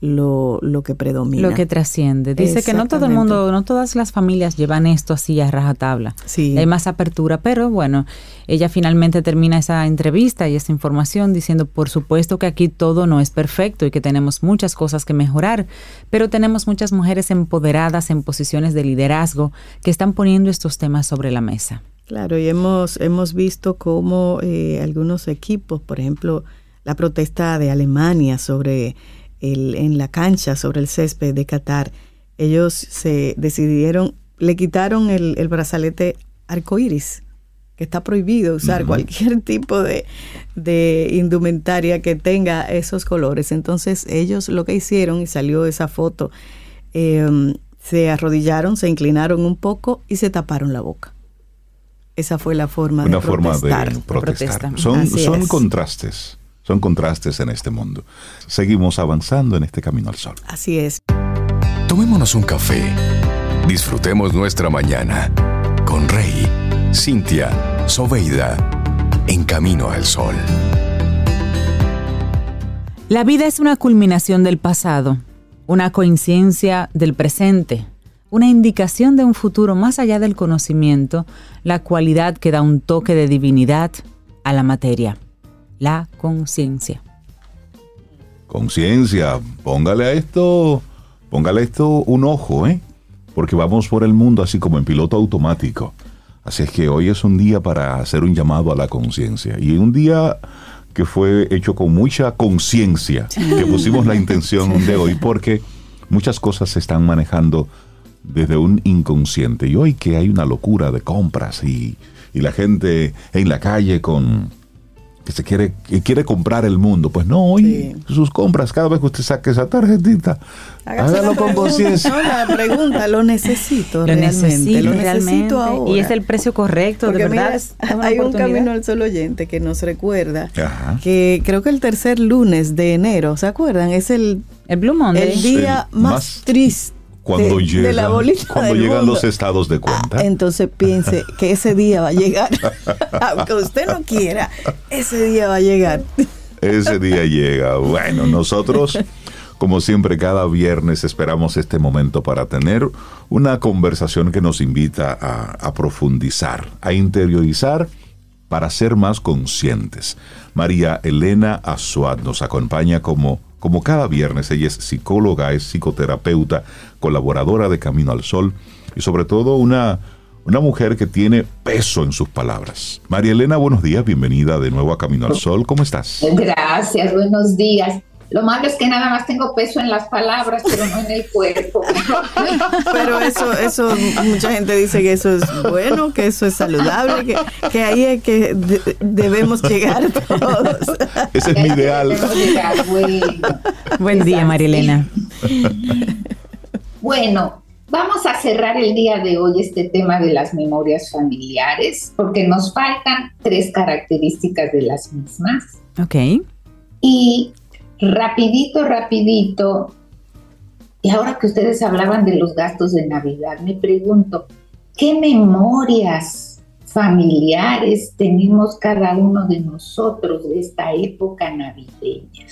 C: lo, lo que predomina.
D: Lo que trasciende. Dice que no todo el mundo, no todas las familias llevan esto así a rajatabla.
C: Sí.
D: Hay más apertura, pero bueno, ella finalmente termina esa entrevista y esa información diciendo, por supuesto que aquí todo no es perfecto y que tenemos muchas cosas que mejorar, pero tenemos muchas mujeres empoderadas en posiciones de liderazgo que están poniendo estos temas sobre la mesa.
C: Claro, y hemos, hemos visto cómo eh, algunos equipos, por ejemplo, la protesta de Alemania sobre en la cancha sobre el césped de Qatar, ellos se decidieron, le quitaron el, brazalete arcoíris, que está prohibido usar cualquier tipo de, indumentaria que tenga esos colores. Entonces ellos lo que hicieron, y salió esa foto, em, se arrodillaron, se inclinaron un poco y se taparon la boca. Esa fue la forma
B: Una
C: de
B: forma protestar. de protestar. Son, son contrastes. Son contrastes en este mundo. Seguimos avanzando en este camino al sol.
C: Así es.
E: Tomémonos un café. Disfrutemos nuestra mañana con Rey, Cintia, Soveida, en camino al sol.
D: La vida es una culminación del pasado, una coincidencia del presente, una indicación de un futuro más allá del conocimiento, la cualidad que da un toque de divinidad a la materia la conciencia.
B: Conciencia, póngale a esto, póngale a esto un ojo, ¿eh? Porque vamos por el mundo así como en piloto automático. Así es que hoy es un día para hacer un llamado a la conciencia. Y un día que fue hecho con mucha conciencia, que pusimos la intención de hoy, porque muchas cosas se están manejando desde un inconsciente. Y hoy que hay una locura de compras y, y la gente en la calle con que se quiere, que quiere comprar el mundo. Pues no, hoy sus compras, cada vez que usted saque esa tarjetita, hágalo con conciencia.
C: No, la pregunta, lo necesito
D: lo
C: realmente.
D: Necesito, lo necesito ahora. Y es el precio correcto, de verdad.
C: hay un camino al solo oyente que nos recuerda que creo que el tercer lunes de enero, ¿se acuerdan? Es el,
D: el Blue Monday.
C: El día más triste
B: cuando, llegan, los estados de cuenta.
C: Ah, entonces piense que ese día va a llegar. Aunque usted no quiera, ese día va a llegar.
B: ese día llega. Bueno, nosotros, como siempre, cada viernes esperamos este momento para tener una conversación que nos invita a, a profundizar, a interiorizar para ser más conscientes. María Elena Azuad nos acompaña como como cada viernes, ella es psicóloga, es psicoterapeuta, colaboradora de Camino al Sol y sobre todo una, una mujer que tiene peso en sus palabras. María Elena, buenos días, bienvenida de nuevo a Camino al Sol, ¿cómo estás?
F: Gracias, buenos días. Lo malo es que nada más tengo peso en las palabras, pero no en el cuerpo.
C: pero eso, eso, mucha gente dice que eso es bueno, que eso es saludable, que, ahí es que debemos llegar todos.
B: Ese es mi ideal.
D: Buen día, Marilena.
F: bueno, vamos a cerrar el día de hoy este tema de las memorias familiares, porque nos faltan tres características de las mismas.
D: Ok.
F: Y rapidito, rapidito, y ahora que ustedes hablaban de los gastos de Navidad, me pregunto, ¿qué memorias familiares tenemos cada uno de nosotros de esta época navideña?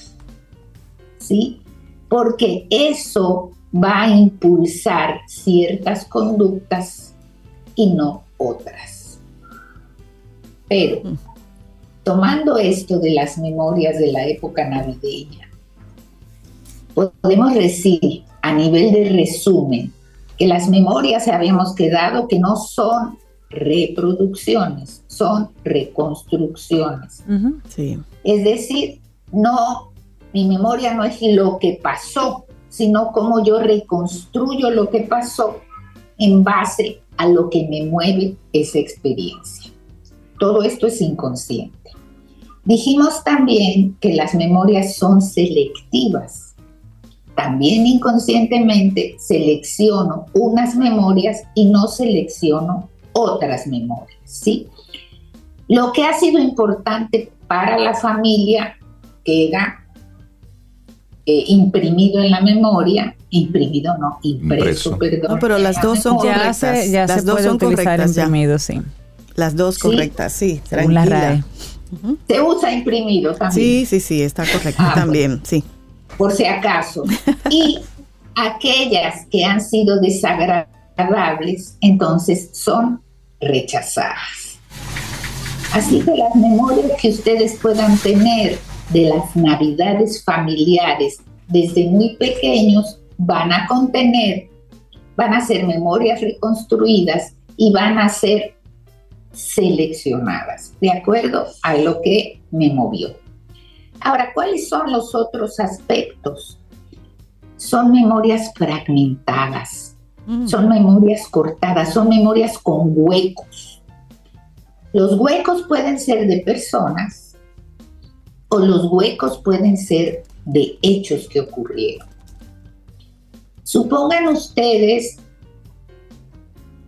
F: ¿Sí? Porque eso va a impulsar ciertas conductas y no otras. Pero mm tomando esto de las memorias de la época navideña, podemos decir a nivel de resumen que las memorias habíamos quedado que no son reproducciones, son reconstrucciones. Es decir, no, mi memoria no es lo que pasó, sino cómo yo reconstruyo lo que pasó en base a lo que me mueve esa experiencia. todo esto es inconsciente. Dijimos también que las memorias son selectivas. También inconscientemente selecciono unas memorias y no selecciono otras memorias, ¿sí? Lo que ha sido importante para la familia queda eh, imprimido en la memoria, imprimido no, impreso, perdón.
C: No, pero las dos son
D: Ya
C: correctas.
D: se, ya
C: las
D: se
C: dos
D: puede
C: son
D: utilizar
C: correctas ya.
D: sí.
C: Las dos
F: Sí.
C: correctas, sí.
D: Según la
F: Se usa imprimido también.
C: Sí, sí, sí, está correcta
F: Ah,
C: también, sí.
F: por si acaso. Y aquellas que han sido desagradables, entonces son rechazadas. Así que las memorias que ustedes puedan tener de las navidades familiares desde muy pequeños van a contener, van a ser memorias reconstruidas y van a ser seleccionadas de acuerdo a lo que me movió. Ahora, ¿cuáles son los otros aspectos? Son memorias fragmentadas,
C: Mm.
F: son memorias cortadas, son memorias con huecos. Los huecos pueden ser de personas o los huecos pueden ser de hechos que ocurrieron. Supongan ustedes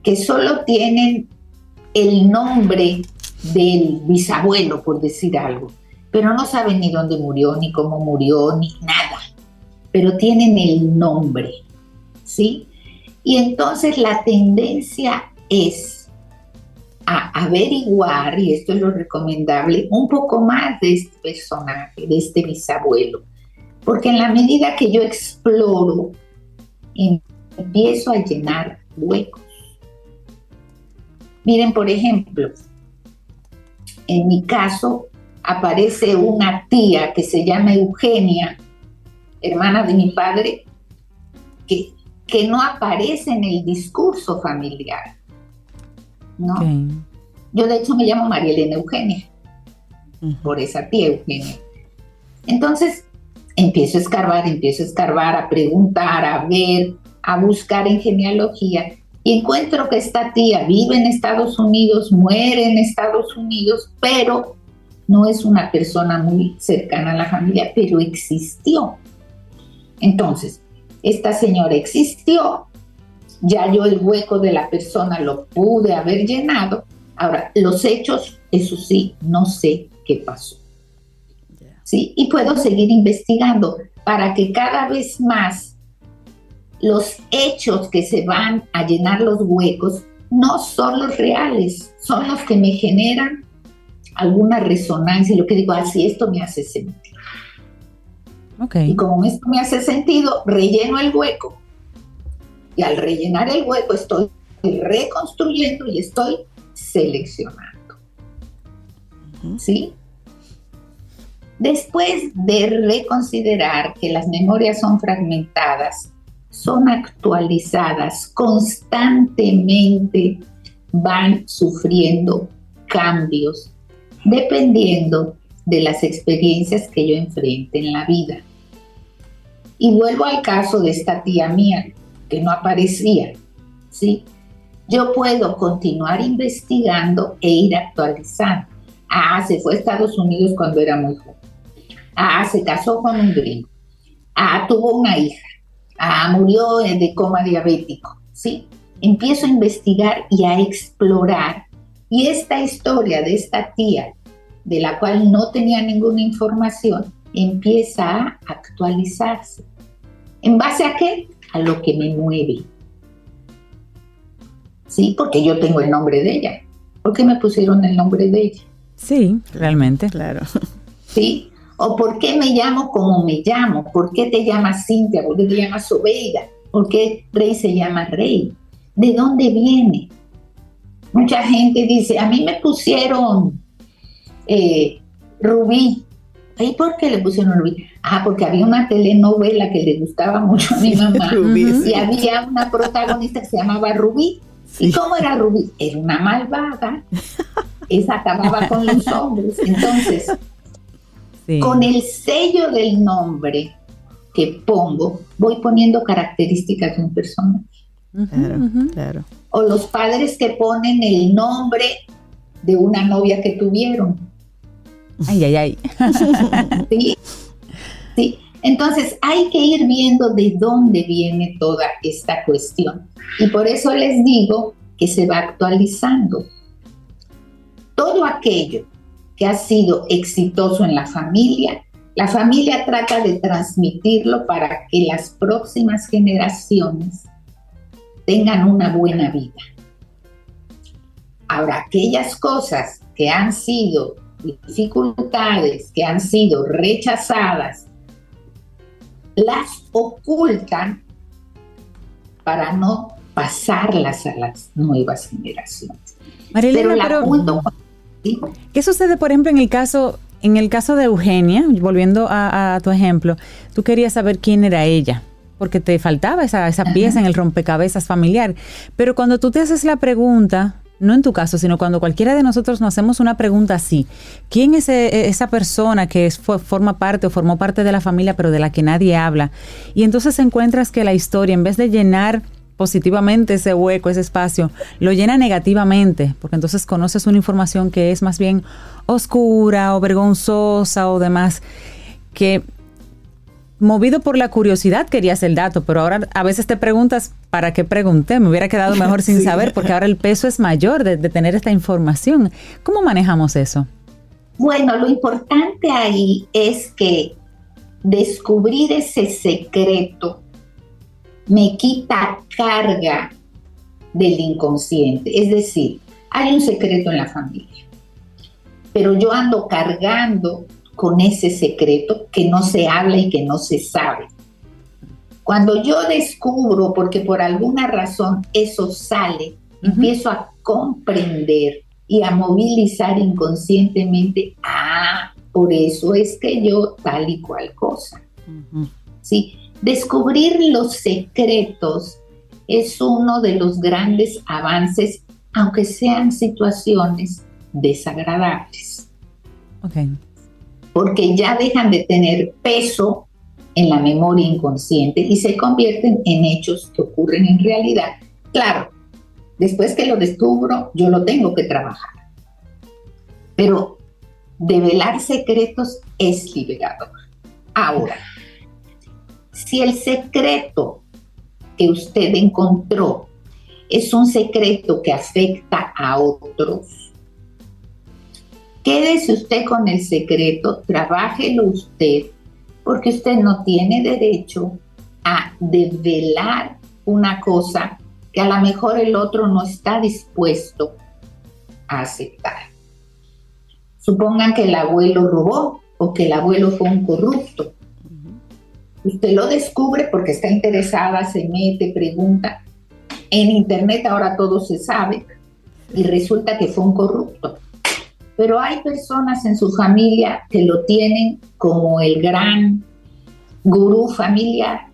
F: que solo tienen el nombre del bisabuelo, por decir algo, pero no saben ni dónde murió, ni cómo murió, ni nada, pero tienen el nombre, ¿sí? Y entonces la tendencia es a averiguar, y esto es lo recomendable, un poco más de este personaje, de este bisabuelo, porque en la medida que yo exploro, empiezo a llenar huecos. Miren, por ejemplo, en mi caso aparece una tía que se llama Eugenia, hermana de mi padre, que, que no aparece en el discurso familiar. ¿no? Yo de hecho me llamo María Elena Eugenia, por esa tía Eugenia. Entonces empiezo a escarbar, empiezo a escarbar, a preguntar, a ver, a buscar en genealogía y encuentro que esta tía vive en Estados Unidos, muere en Estados Unidos, pero no es una persona muy cercana a la familia, pero existió. Entonces, esta señora existió, ya yo el hueco de la persona lo pude haber llenado, ahora los hechos, eso sí, no sé qué pasó. ¿Sí? Y puedo seguir investigando para que cada vez más los hechos que se van a llenar los huecos no son los reales, son los que me generan alguna resonancia, lo que digo, así esto me hace sentido. Y como esto me hace sentido, relleno el hueco. Y al rellenar el hueco estoy reconstruyendo y estoy seleccionando. ¿Sí? Después de reconsiderar que las memorias son fragmentadas, son actualizadas constantemente, van sufriendo cambios dependiendo de las experiencias que yo enfrente en la vida. Y vuelvo al caso de esta tía mía que no aparecía, ¿sí? Yo puedo continuar investigando e ir actualizando. Ah, se fue a Estados Unidos cuando era muy joven. Ah, se casó con un gringo. Ah, tuvo una hija. Ah, murió de coma diabético, ¿sí? Empiezo a investigar y a explorar. Y esta historia de esta tía, de la cual no tenía ninguna información, empieza a actualizarse. ¿En base a qué? A lo que me mueve. Sí, porque yo tengo el nombre de ella. ¿Por qué me pusieron el nombre de ella?
D: Sí, realmente.
C: Claro.
F: ¿Sí? ¿O por qué me llamo como me llamo? ¿Por qué te llamas Cintia? ¿Por qué te llamas Sobeida? ¿Por qué Rey se llama Rey? ¿De dónde viene? Mucha gente dice, a mí me pusieron eh, Rubí. ¿Y por qué le pusieron Rubí? Ah, porque había una telenovela que le gustaba mucho a mi mamá.
C: Rubí,
F: y había una protagonista que se llamaba Rubí. ¿Y cómo era Rubí? Era una malvada. Esa acababa con los hombres. Entonces,
D: Sí.
F: con el sello del nombre que pongo, voy poniendo características de un personaje.
C: Claro, claro.
F: O los padres que ponen el nombre de una novia que tuvieron.
D: Ay, ay, ay.
F: sí, sí. Entonces hay que ir viendo de dónde viene toda esta cuestión. Y por eso les digo que se va actualizando. Todo aquello que ha sido exitoso en la familia, la familia trata de transmitirlo para que las próximas generaciones tengan una buena vida. Ahora, aquellas cosas que han sido dificultades, que han sido rechazadas, las ocultan para no pasarlas a las nuevas generaciones.
D: Marilena, pero, ¿qué sucede, por ejemplo, en el caso, en el caso de Eugenia, volviendo a, tu ejemplo, tú querías saber quién era ella, porque te faltaba esa, esa pieza en el rompecabezas familiar, pero cuando tú te haces la pregunta, no en tu caso, sino cuando cualquiera de nosotros nos hacemos una pregunta así, ¿quién es eh, esa persona que forma parte o formó parte de la familia pero de la que nadie habla? Y entonces encuentras que la historia, en vez de llenar positivamente ese hueco, ese espacio, lo llena negativamente, porque entonces conoces una información que es más bien oscura o vergonzosa o demás, que movido por la curiosidad querías el dato, pero ahora a veces te preguntas, ¿para qué pregunté? Me hubiera quedado mejor sin saber, porque ahora el peso es mayor de, tener esta información. ¿Cómo manejamos eso?
F: Bueno, lo importante ahí es que descubrir ese secreto me quita carga del inconsciente. Es decir, hay un secreto en la familia, pero yo ando cargando con ese secreto que no se habla y que no se sabe. Cuando yo descubro, porque por alguna razón eso sale, empiezo a comprender y a movilizar inconscientemente, ah, por eso es que yo tal y cual cosa. ¿Sí? Descubrir los secretos es uno de los grandes avances, aunque sean situaciones desagradables.
D: Okay
F: porque ya dejan de tener peso en la memoria inconsciente y se convierten en hechos que ocurren en realidad. Claro, después que lo descubro, yo lo tengo que trabajar. Pero develar secretos es liberador. Ahora, si el secreto que usted encontró es un secreto que afecta a otros, Quédese usted con el secreto, trabájelo usted, porque usted no tiene derecho a develar una cosa que a lo mejor el otro no está dispuesto a aceptar. Supongan que el abuelo robó o que el abuelo fue un corrupto. Usted lo descubre porque está interesada, se mete, pregunta. En internet ahora todo se sabe y resulta que fue un corrupto pero hay personas en su familia que lo tienen como el gran gurú familiar.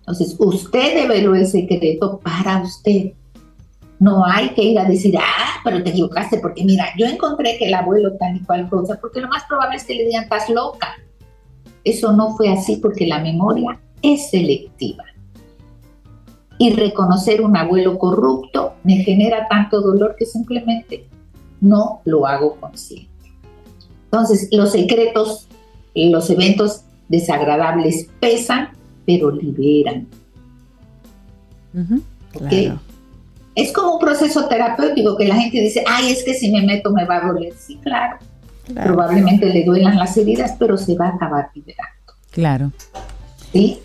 F: Entonces, usted develó el secreto para usted. No hay que ir a decir, ah, pero te equivocaste, porque mira, yo encontré que el abuelo tal y cual cosa, porque lo más probable es que le digan, estás loca. Eso no fue así porque la memoria es selectiva. Y reconocer un abuelo corrupto me genera tanto dolor que simplemente no lo hago consciente. Entonces, los secretos, los eventos desagradables pesan, pero liberan. Es como un proceso terapéutico que la gente dice, ay, es que si me meto me va a doler. Sí, claro. Probablemente le duelan las heridas, pero se va a acabar liberando.
D: Claro.
F: ¿Sí?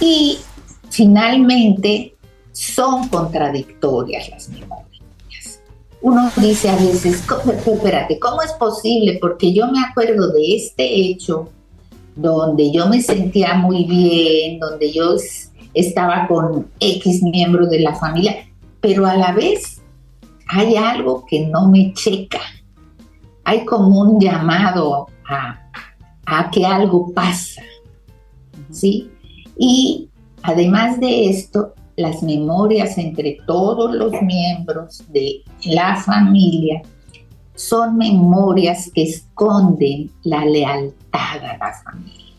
F: Y finalmente son contradictorias las memorias uno dice a veces, espérate, ¿cómo es posible? Porque yo me acuerdo de este hecho donde yo me sentía muy bien, donde yo estaba con X miembro de la familia, pero a la vez hay algo que no me checa. Hay como un llamado a, a que algo pasa, ¿sí? Y además de esto, las memorias entre todos los miembros de la familia son memorias que esconden la lealtad a la familia.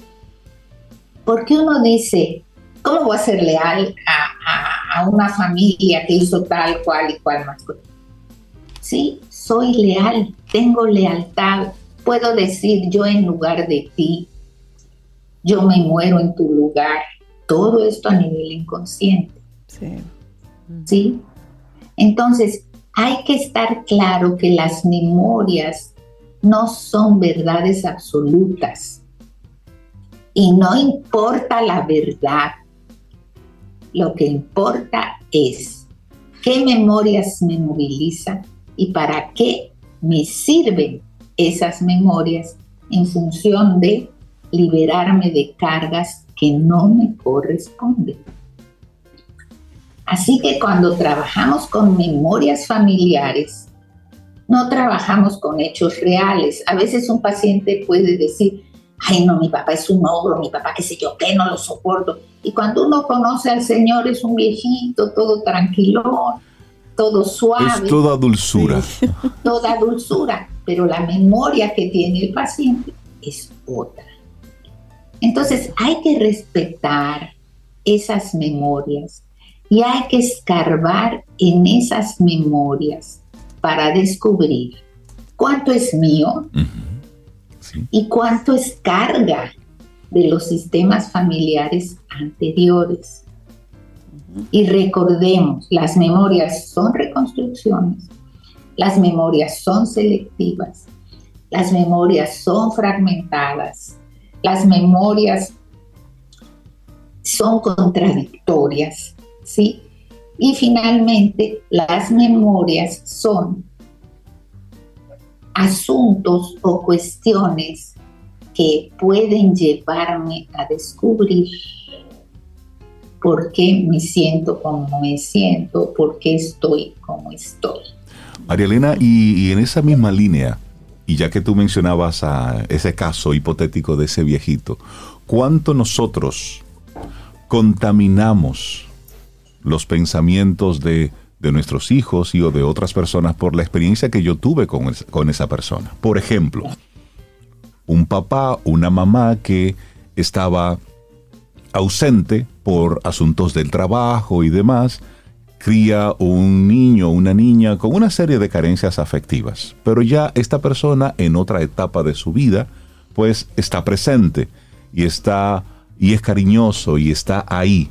F: Porque uno dice, ¿cómo voy a ser leal a, una familia que hizo tal, cual y cual más? Sí, soy leal, tengo lealtad. Puedo decir yo en lugar de ti, yo me muero en tu lugar. Todo esto a nivel inconsciente. Sí. ¿Sí? Entonces, hay que estar claro que las memorias no son verdades absolutas. Y no importa la verdad. Lo que importa es qué memorias me movilizan y para qué me sirven esas memorias en función de liberarme de cargas que no me corresponden. Así que cuando trabajamos con memorias familiares, no trabajamos con hechos reales. A veces un paciente puede decir, ay no, mi papá es un ogro, mi papá qué sé yo, que no lo soporto. Y cuando uno conoce al Señor es un viejito, todo tranquilo, todo suave.
B: Es toda dulzura.
F: Toda dulzura, pero la memoria que tiene el paciente es otra. Entonces hay que respetar esas memorias y hay que escarbar en esas memorias para descubrir cuánto es mío y cuánto es carga de los sistemas familiares anteriores. Y recordemos, las memorias son reconstrucciones, las memorias son selectivas, las memorias son fragmentadas, las memorias son contradictorias, ¿sí? Y finalmente, las memorias son asuntos o cuestiones que pueden llevarme a descubrir por qué me siento como me siento, por qué estoy como estoy.
B: María Elena, y, en esa misma línea, y ya que tú mencionabas ese caso hipotético de ese viejito, ¿cuánto nosotros contaminamos los pensamientos de, nuestros hijos y o de otras personas por la experiencia que yo tuve con, con esa persona? Por ejemplo, un papá, una mamá que estaba ausente por asuntos del trabajo y demás, cría un niño o una niña con una serie de carencias afectivas. Pero ya esta persona en otra etapa de su vida, pues está presente y está y es cariñoso y está ahí.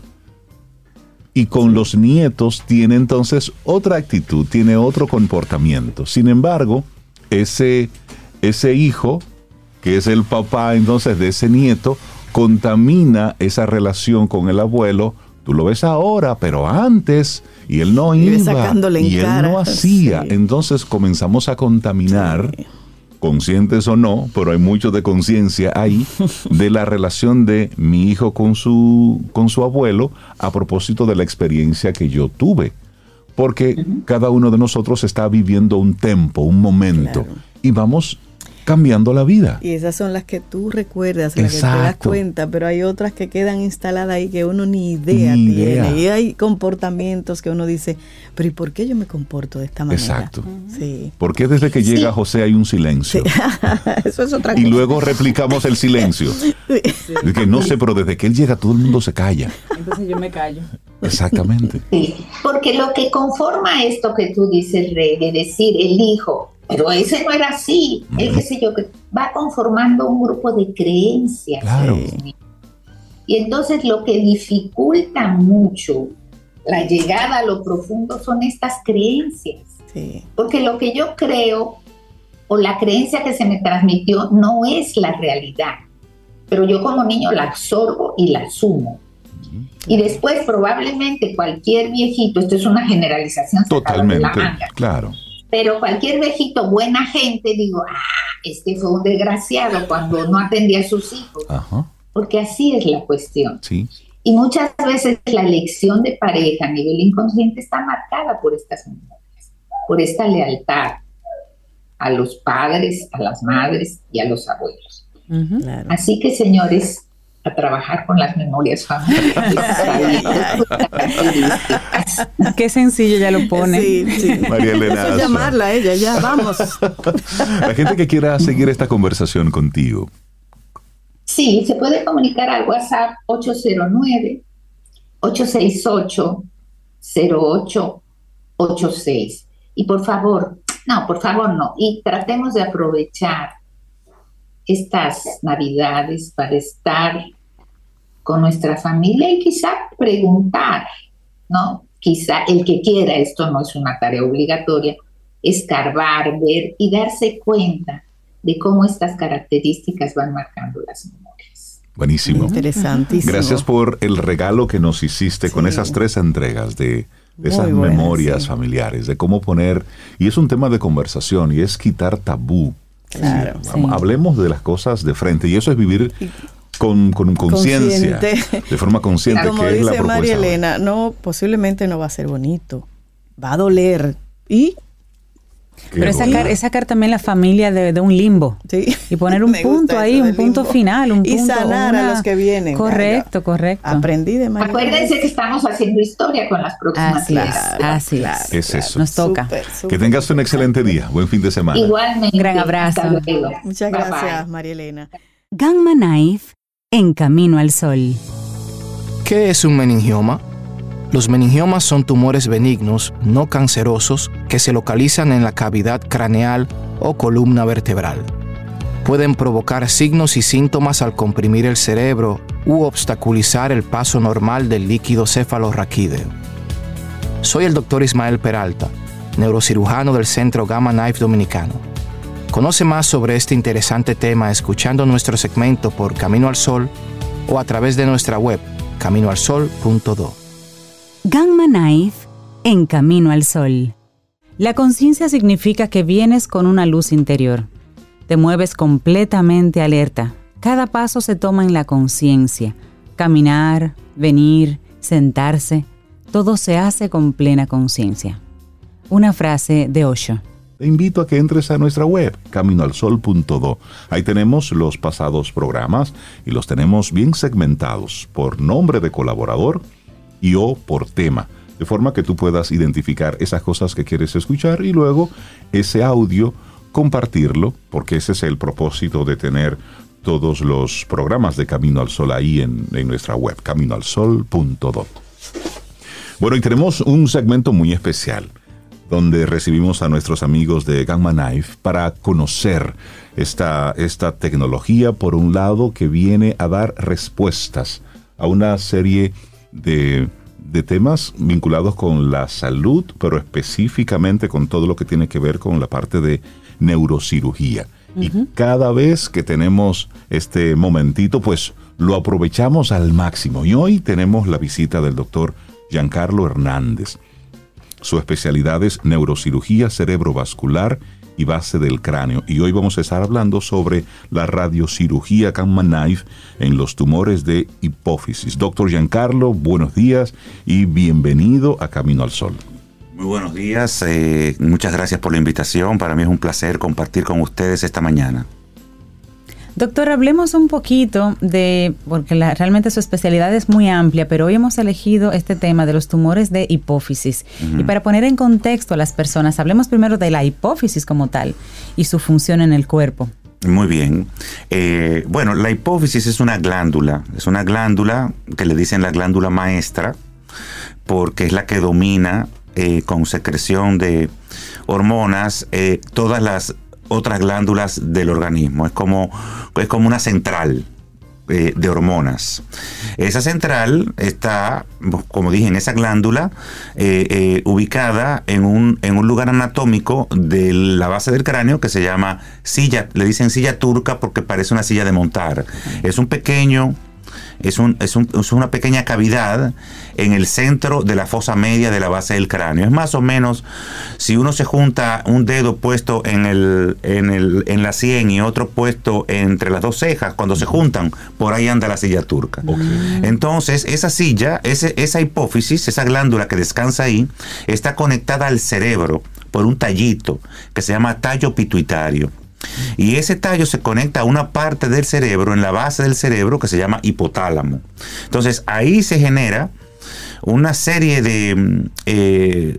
B: Y con los nietos tiene entonces otra actitud, tiene otro comportamiento. Sin embargo, ese, ese hijo, que es el papá entonces de ese nieto, contamina esa relación con el abuelo. Tú lo ves ahora, pero antes, y él no iba, y él no hacía. Entonces comenzamos a contaminar, conscientes o no, pero hay mucho de conciencia ahí, de la relación de mi hijo con su, con su abuelo a propósito de la experiencia que yo tuve. Porque cada uno de nosotros está viviendo un tiempo, un momento, y vamos cambiando la vida.
C: Y esas son las que tú recuerdas, las que te das cuenta, pero hay otras que quedan instaladas ahí que uno ni idea tiene. Y hay comportamientos que uno dice, pero ¿y por qué yo me comporto de esta manera?
B: Exacto. Sí. ¿Por qué desde que llega José hay un silencio?
C: Eso es otra
B: cosa. Y luego replicamos el silencio. que no sé, pero desde que él llega todo el mundo se calla.
D: Entonces yo me callo.
B: Exactamente.
F: Sí, porque lo que conforma esto que tú dices, Rey, de decir el hijo, pero ese no era así. El qué sé yo, que va conformando un grupo de creencias. Y entonces lo que dificulta mucho la llegada a lo profundo son estas creencias. Porque lo que yo creo o la creencia que se me transmitió no es la realidad. Pero yo como niño la absorbo y la asumo. Y después probablemente cualquier viejito, esto es una generalización
B: totalmente, claro
F: pero cualquier viejito, buena gente, digo, ah, este fue un desgraciado cuando no atendía a sus hijos. Porque así es la cuestión.
B: Sí.
F: Y muchas veces la elección de pareja a nivel inconsciente está marcada por estas memorias, por esta lealtad a los padres, a las madres y a los abuelos. Así que, señores, a trabajar con las memorias familiares.
D: Qué sencillo ya lo pone.
B: Sí, María Elena.
C: llamarla a ella, ya, vamos.
B: La gente que quiera seguir esta conversación contigo.
F: Sí, se puede comunicar al WhatsApp 809 868 0886. Y por favor, No, por favor, no. Y tratemos de aprovechar estas navidades para estar con nuestra familia y quizá preguntar, ¿no? Quizá el que quiera, esto no es una tarea obligatoria, escarbar, ver y darse cuenta de cómo estas características van marcando las memorias.
B: Buenísimo.
C: Interesantísimo.
B: Gracias por el regalo que nos hiciste con esas tres entregas de, esas memorias familiares, de cómo poner, y es un tema de conversación y es quitar tabú.
C: Claro.
B: Hablemos de las cosas de frente y eso es vivir con, con conciencia, de forma consciente.
C: Como que dice María Elena, no, posiblemente no va a ser bonito, va a doler y
D: pero es sacar, es sacar también la familia de, un limbo. Y poner un punto ahí, un punto final. Un
C: y sanar a los que vienen.
D: Correcto, correcto.
C: Aprendí de María.
F: Acuérdense que estamos haciendo historia con las próximas
D: clases. Así
B: es. eso.
D: Nos toca.
B: Que tengas un excelente día. Buen fin de semana.
F: Igualmente.
D: Gran abrazo.
C: Muchas gracias, María Elena.
A: Gamma Knife en Camino al Sol.
G: ¿Qué es un meningioma? Los meningiomas son tumores benignos, no cancerosos, que se localizan en la cavidad craneal o columna vertebral. Pueden provocar signos y síntomas al comprimir el cerebro u obstaculizar el paso normal del líquido cefalorraquídeo. Soy el doctor Ismael Peralta, neurocirujano del Centro Gamma Knife Dominicano. Conoce más sobre este interesante tema escuchando nuestro segmento por Camino al Sol o a través de nuestra web caminoalsol.do.
A: Gamma Knife en Camino al Sol.
D: La conciencia significa que vienes con una luz interior. Te mueves completamente alerta. Cada paso se toma en la conciencia. Caminar, venir, sentarse, todo se hace con plena conciencia. Una frase de Osho.
B: Te invito a que entres a nuestra web, caminoalsol.do. Ahí tenemos los pasados programas y los tenemos bien segmentados por nombre de colaborador, y o por tema, de forma que tú puedas identificar esas cosas que quieres escuchar y luego ese audio compartirlo, porque ese es el propósito de tener todos los programas de Camino al Sol ahí en, nuestra web, caminoalsol.do. Bueno, y tenemos un segmento muy especial donde recibimos a nuestros amigos de Gamma Knife para conocer esta, esta tecnología, por un lado, que viene a dar respuestas a una serie de, temas vinculados con la salud, pero específicamente con todo lo que tiene que ver con la parte de neurocirugía. Y cada vez que tenemos este momentito, pues lo aprovechamos al máximo. Y hoy tenemos la visita del doctor Giancarlo Hernández. Su especialidad es neurocirugía cerebrovascular y base del cráneo. Y hoy vamos a estar hablando sobre la radiocirugía Gamma Knife en los tumores de hipófisis. Doctor Giancarlo, buenos días y bienvenido a Camino al Sol.
H: Muy buenos días, eh, muchas gracias por la invitación. Para mí es un placer compartir con ustedes esta mañana.
D: Doctor, hablemos un poquito de, porque realmente su especialidad es muy amplia, pero hoy hemos elegido este tema de los tumores de hipófisis. Y para poner en contexto a las personas, hablemos primero de la hipófisis como tal y su función en el cuerpo.
H: Muy bien. Eh, bueno, la hipófisis es una glándula, es una glándula que le dicen la glándula maestra, porque es la que domina eh, con secreción de hormonas eh, todas las otras glándulas del organismo. Es como, es como una central eh, de hormonas. Esa central está, como dije, en esa glándula eh, eh, ubicada en un, en un lugar anatómico de la base del cráneo que se llama silla, le dicen silla turca porque parece una silla de montar. Es un pequeño es, un, es, un, es, una pequeña cavidad en el centro de la fosa media de la base del cráneo. Es más o menos si uno se junta un dedo puesto en, el, en, el, en la sien y otro puesto entre las dos cejas, cuando se juntan, por ahí anda la silla turca. Entonces, esa silla, ese, esa hipófisis, esa glándula que descansa ahí, está conectada al cerebro por un tallito que se llama tallo pituitario. Y ese tallo se conecta a una parte del cerebro, en la base del cerebro, que se llama hipotálamo. Entonces ahí se genera una serie de, mm, eh,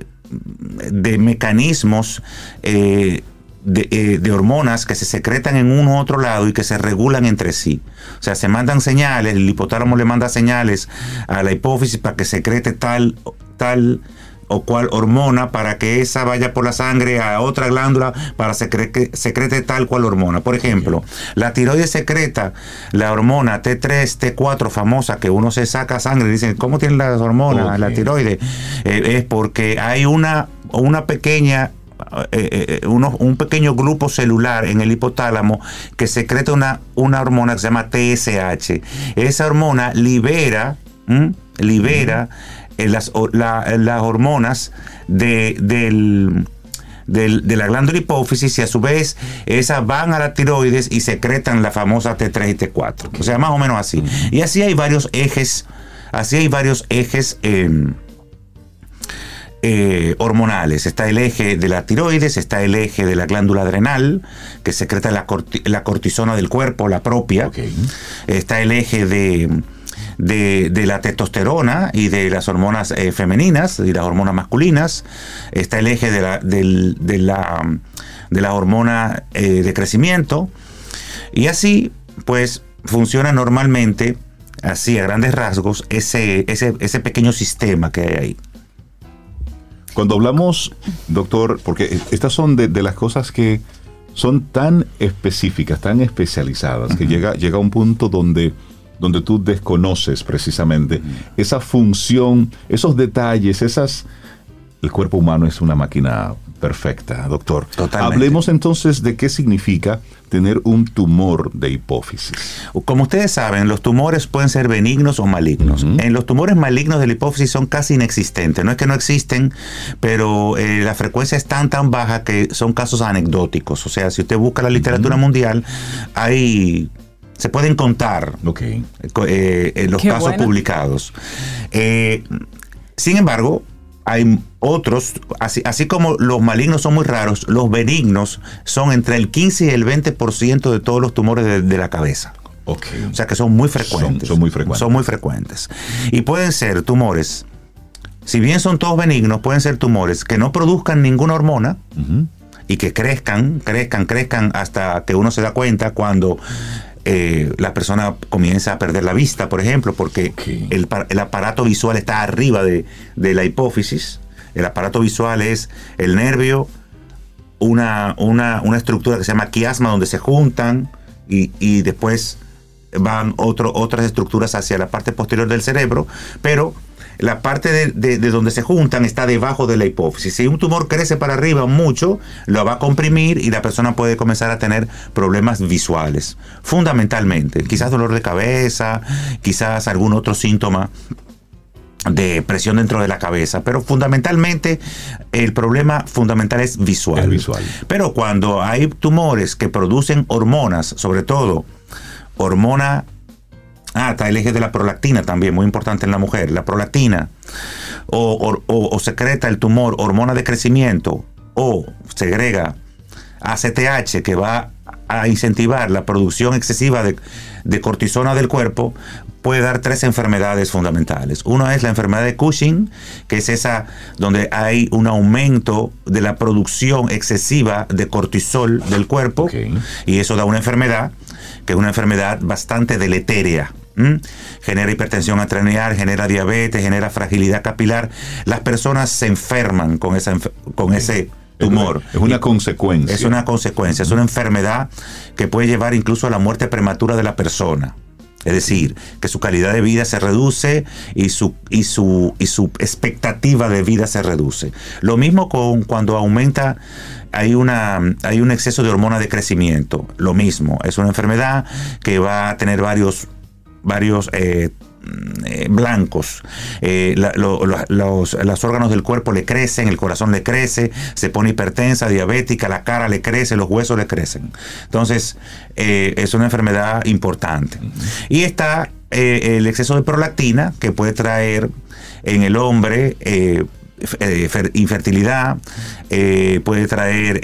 H: de mecanismos eh, eh, de, hormonas que se secretan en uno u otro lado y que se regulan entre sí. O sea, se mandan señales, el hipotálamo le manda señales a la hipófisis para que secrete tal, tal o cual hormona para que esa vaya por la sangre a otra glándula para que secrete tal cual hormona. Por ejemplo, la tiroides secreta la hormona T3, T4 famosa que uno se saca sangre y dicen, ¿cómo tiene las hormonas la tiroides? Eh, es porque hay una, una pequeña eh, eh, un pequeño grupo celular en el hipotálamo que secreta una, una hormona que se llama TSH. Esa hormona libera, libera las, las, hormonas de, del, de la glándula hipófisis y a su vez esas van a la tiroides y secretan la famosa T3 y T4. O sea, más o menos así. Y así hay varios ejes, así hay varios ejes. Em, eh, hormonales. Está el eje de la tiroides, está el eje de la glándula adrenal, que secreta la, cortisona del cuerpo, la propia. Está el eje de, de, la testosterona y de las hormonas eh, femeninas y las hormonas masculinas. Está el eje de la, de la, de la hormona eh, de crecimiento. Y así, pues, funciona normalmente, así a grandes rasgos, ese, ese, ese pequeño sistema que hay ahí.
B: Cuando hablamos, doctor, porque estas son de, las cosas que son tan específicas, tan especializadas, que llega, llega a un punto donde, donde tú desconoces precisamente esa función, esos detalles, esas... El cuerpo humano es una máquina perfecta, doctor. Hablemos entonces de qué significa tener un tumor de hipófisis.
H: Como ustedes saben, los tumores pueden ser benignos o malignos. En los tumores malignos de la hipófisis son casi inexistentes. No es que no existen, pero eh, la frecuencia es tan tan baja que son casos anecdóticos. O sea, si usted busca la literatura mundial, hay se pueden contar okay. eh, los casos publicados. Eh, sin embargo, hay otros, así, así, como los malignos son muy raros, los benignos son entre el 15 y el 20% de todos los tumores de, la cabeza. Okay. O sea que son muy frecuentes.
B: Son, muy frecuentes.
H: Son muy frecuentes. Y pueden ser tumores, si bien son todos benignos, pueden ser tumores que no produzcan ninguna hormona y que crezcan, crezcan, crezcan hasta que uno se da cuenta cuando eh, la persona comienza a perder la vista, por ejemplo, porque el, aparato visual está arriba de, la hipófisis. El aparato visual es el nervio, una, una, estructura que se llama quiasma, donde se juntan y, después van otras estructuras hacia la parte posterior del cerebro, pero la parte de, donde se juntan está debajo de la hipófisis. Si un tumor crece para arriba mucho, lo va a comprimir y la persona puede comenzar a tener problemas visuales, fundamentalmente. Quizás dolor de cabeza, quizás algún otro síntoma de presión dentro de la cabeza, pero fundamentalmente el problema fundamental es visual.
B: visual.
H: Pero cuando hay tumores que producen hormonas, sobre todo hormona Ah, está el eje de la prolactina también, muy importante en la mujer. La prolactina o, secreta el tumor hormona de crecimiento o segrega ACTH que va a incentivar la producción excesiva de, de, cortisona del cuerpo, puede dar tres enfermedades fundamentales. Una es la enfermedad de Cushing, que es esa donde hay un aumento de la producción excesiva de cortisol del cuerpo, y eso da una enfermedad que es una enfermedad bastante deletérea genera hipertensión adrenal, genera diabetes, genera fragilidad capilar. Las personas se enferman con, esa, con ese tumor.
B: Es una, consecuencia.
H: Es una consecuencia, es una enfermedad que puede llevar incluso a la muerte prematura de la persona. Es decir, que su calidad de vida se reduce y su, y su, y su expectativa de vida se reduce. Lo mismo con cuando aumenta, hay, una, hay un exceso de hormona de crecimiento. Lo mismo, es una enfermedad que va a tener varios varios eh, eh, blancos. Eh, los, órganos del cuerpo le crecen, el corazón le crece, se pone hipertensa, diabética, la cara le crece, los huesos le crecen. Entonces, es una enfermedad importante. Y está el exceso de prolactina que puede traer en el hombre infertilidad, puede traer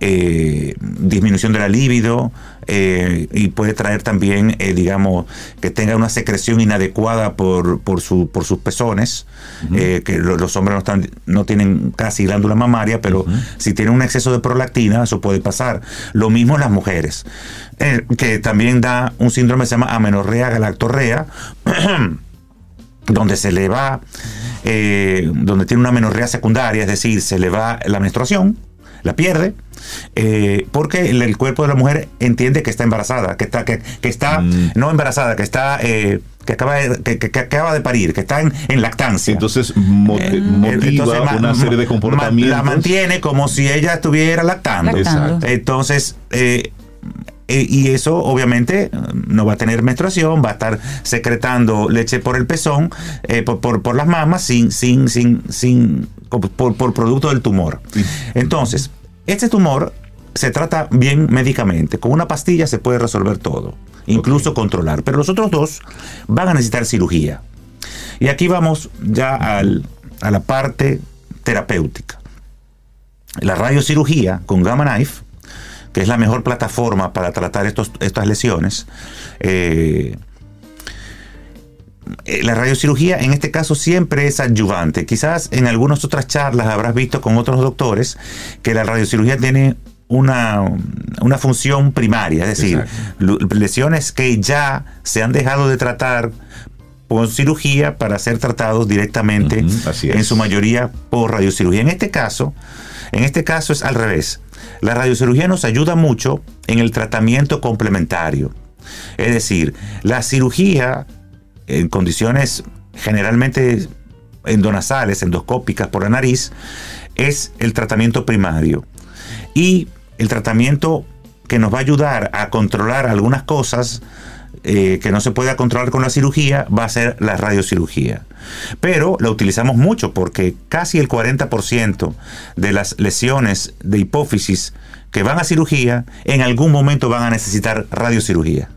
H: disminución de la libido, eh, y puede traer también, eh, digamos, que tenga una secreción inadecuada por, por, su, por sus pezones, eh, que los hombres no, están, no tienen casi glándula mamaria, pero si tienen un exceso de prolactina, eso puede pasar. Lo mismo en las mujeres, que también da un síndrome que se llama amenorrea galactorrea, donde se le va eh, donde tiene una menorrea secundaria, es decir, se le va la menstruación, la pierde, eh, porque el, el cuerpo de la mujer entiende que está embarazada, que está, que, que está
B: Mm.
H: no embarazada, que está, eh, que acaba de, que, acaba de parir, que está en, en lactancia.
B: Entonces mo-
H: Eh,
B: motiva
H: entonces, ma-
B: una serie de
H: ma-
B: comportamientos.
H: La mantiene como si ella estuviera lactando.
D: Lactando.
B: Exacto.
H: Entonces, eh, eh, y eso obviamente no va a tener menstruación, va a estar secretando leche por el pezón, eh, por, por- por las mamas, sin, sin, sin, sin, por, por producto del tumor. Entonces, este tumor se trata bien médicamente. Con una pastilla se puede resolver todo, incluso controlar. Pero los otros dos van a necesitar cirugía. Y aquí vamos ya al- a la parte terapéutica. La radiocirugía con Gamma Knife, que es la mejor plataforma para tratar estos, estas lesiones, eh, eh, la radiocirugía en este caso siempre es adyuvante. Quizás en algunas otras charlas habrás visto con otros doctores que la radiocirugía tiene una, una función primaria, es decir,
B: Exacto.
H: lesiones que ya se han dejado de tratar con cirugía para ser tratados directamente, en su mayoría por radiocirugía. En este caso, en este caso es al revés. La radiocirugía nos ayuda mucho en el tratamiento complementario. Es decir, la cirugía en condiciones generalmente endonasales, endoscópicas por la nariz, es el tratamiento primario. Y el tratamiento que nos va a ayudar a controlar algunas cosas eh, que no se pueda controlar con la cirugía va a ser la radiocirugía. Pero la utilizamos mucho porque casi el 40% de las lesiones de hipófisis que van a cirugía en algún momento van a necesitar radiocirugía.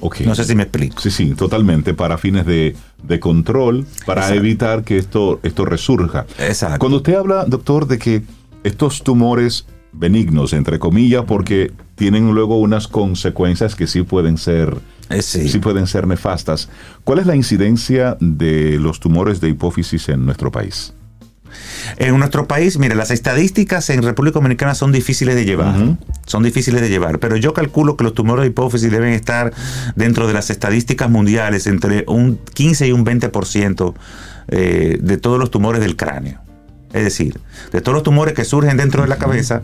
B: Ok.
H: No sé si me explico.
B: Sí, sí, totalmente, para fines de, de control, para
H: Exacto.
B: evitar que esto, esto resurja.
H: Exacto.
B: Cuando usted habla, doctor, de que estos tumores benignos, entre comillas, porque tienen luego unas consecuencias que sí pueden ser,
H: sí.
B: sí pueden ser nefastas. ¿Cuál es la incidencia de los tumores de hipófisis en nuestro país?
H: En nuestro país, mire, las estadísticas en República Dominicana son difíciles de llevar. Son difíciles de llevar. Pero yo calculo que los tumores de hipófisis deben estar dentro de las estadísticas mundiales entre un 15 y un 20% eh, de todos los tumores del cráneo. Es decir, de todos los tumores que surgen dentro de la cabeza,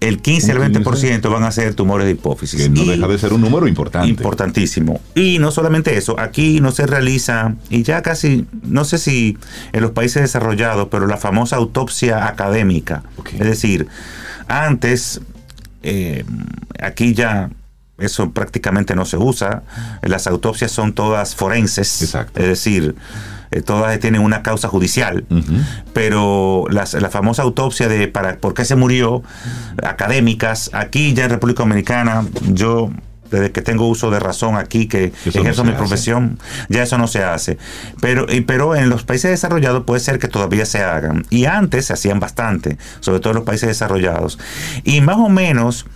H: el 15 al
B: Un
H: 20% van a ser tumores de hipófisis.
B: Que no
H: Y-
B: deja de ser un número importante.
H: Importantísimo. Y no solamente eso, aquí no se realiza, y ya casi, no sé si en los países desarrollados, pero la famosa autopsia académica. Es decir, antes, eh, aquí ya eso prácticamente no se usa, las autopsias son todas forenses,
B: Exacto.
H: es decir, eh, todas tienen una causa judicial pero las- la famosa autopsia de para por qué se murió, académicas, aquí ya en República Dominicana, yo desde que tengo uso de razón aquí, que
B: Eso
H: ejerzo mi
B: hace.
H: profesión, ya eso no se hace. Pero, y- pero en los países desarrollados puede ser que todavía se hagan. Y antes se hacían bastante, sobre todo en los países desarrollados. Y más o menos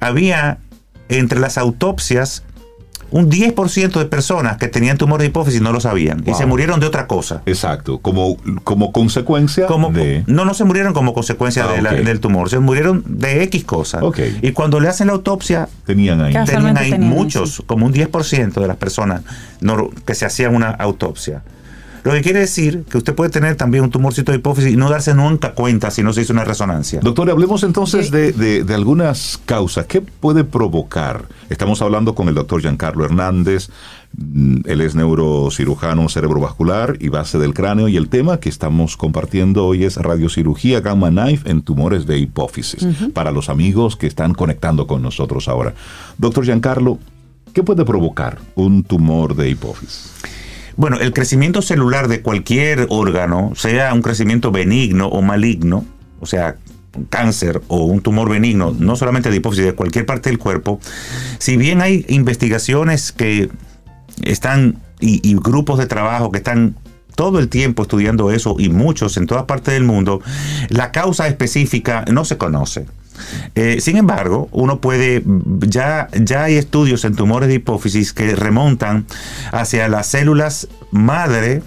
H: había entre las autopsias un 10% de personas que tenían tumor de hipófisis no lo sabían y se murieron de otra cosa.
B: Exacto, como, como consecuencia
H: Como,
B: de...
H: No, no se murieron como consecuencia
B: Ah,
H: de la-
B: ok.
H: del tumor, se murieron de X cosas.
B: Ok.
H: Y cuando le hacen la autopsia,
B: Tenían ahí.
H: Tenían ahí
D: tenían
H: muchos, como un 10% de las personas no- que se hacían una autopsia. Lo que quiere decir que usted puede tener también un tumorcito de hipófisis y no darse nunca cuenta si no se hizo una resonancia.
B: Doctor, hablemos entonces de, de- de algunas causas. ¿Qué puede provocar? Estamos hablando con el doctor Giancarlo Hernández. Mm, Él es neurocirujano cerebrovascular y base del cráneo. Y el tema que estamos compartiendo hoy es radiocirugía gamma knife en tumores de hipófisis. Para los amigos que están conectando con nosotros ahora. Doctor Giancarlo, ¿qué puede provocar un tumor de hipófisis?
H: Bueno, el crecimiento celular de cualquier órgano, sea un crecimiento benigno o maligno, o sea, un cáncer o un tumor benigno, no solamente de hipófisis, de cualquier parte del cuerpo, si bien hay investigaciones que están y, y grupos de trabajo que están todo el tiempo estudiando eso y muchos en todas partes del mundo, la causa específica no se conoce. Eh, sin embargo, uno puede, ya, ya hay estudios en tumores de hipófisis que remontan hacia las células madre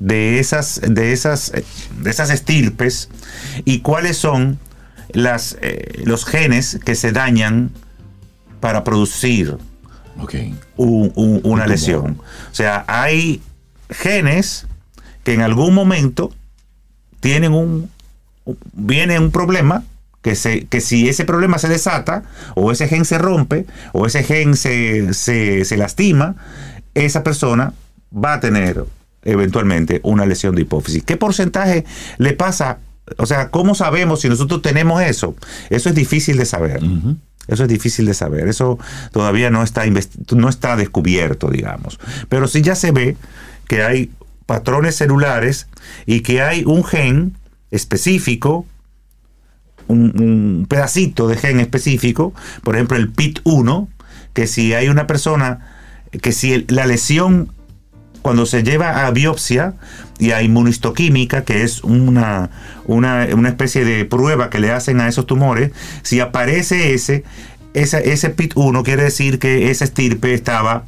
H: de esas, de esas, de esas estirpes y cuáles son las, eh, los genes que se dañan para producir
B: Ok.
H: un- un- una lesión. O sea, hay genes que en algún momento tienen un, viene un problema que, se, que si ese problema se desata, o ese gen se rompe, o ese gen se, se, se lastima, esa persona va a tener eventualmente una lesión de hipófisis. ¿Qué porcentaje le pasa? O sea, ¿cómo sabemos si nosotros tenemos eso? Eso es difícil de saber. Eso es difícil de saber. Eso todavía no está, no está descubierto, digamos. Pero sí ya se ve que hay patrones celulares y que hay un gen específico, un, pedacito de gen específico, por ejemplo el PIT1, que si hay una persona, que si la lesión cuando se lleva a biopsia y a inmunistoquímica, que es una, una, especie de prueba que le hacen a esos tumores, si aparece ese, ese, ese PIT1 quiere decir que esa estirpe estaba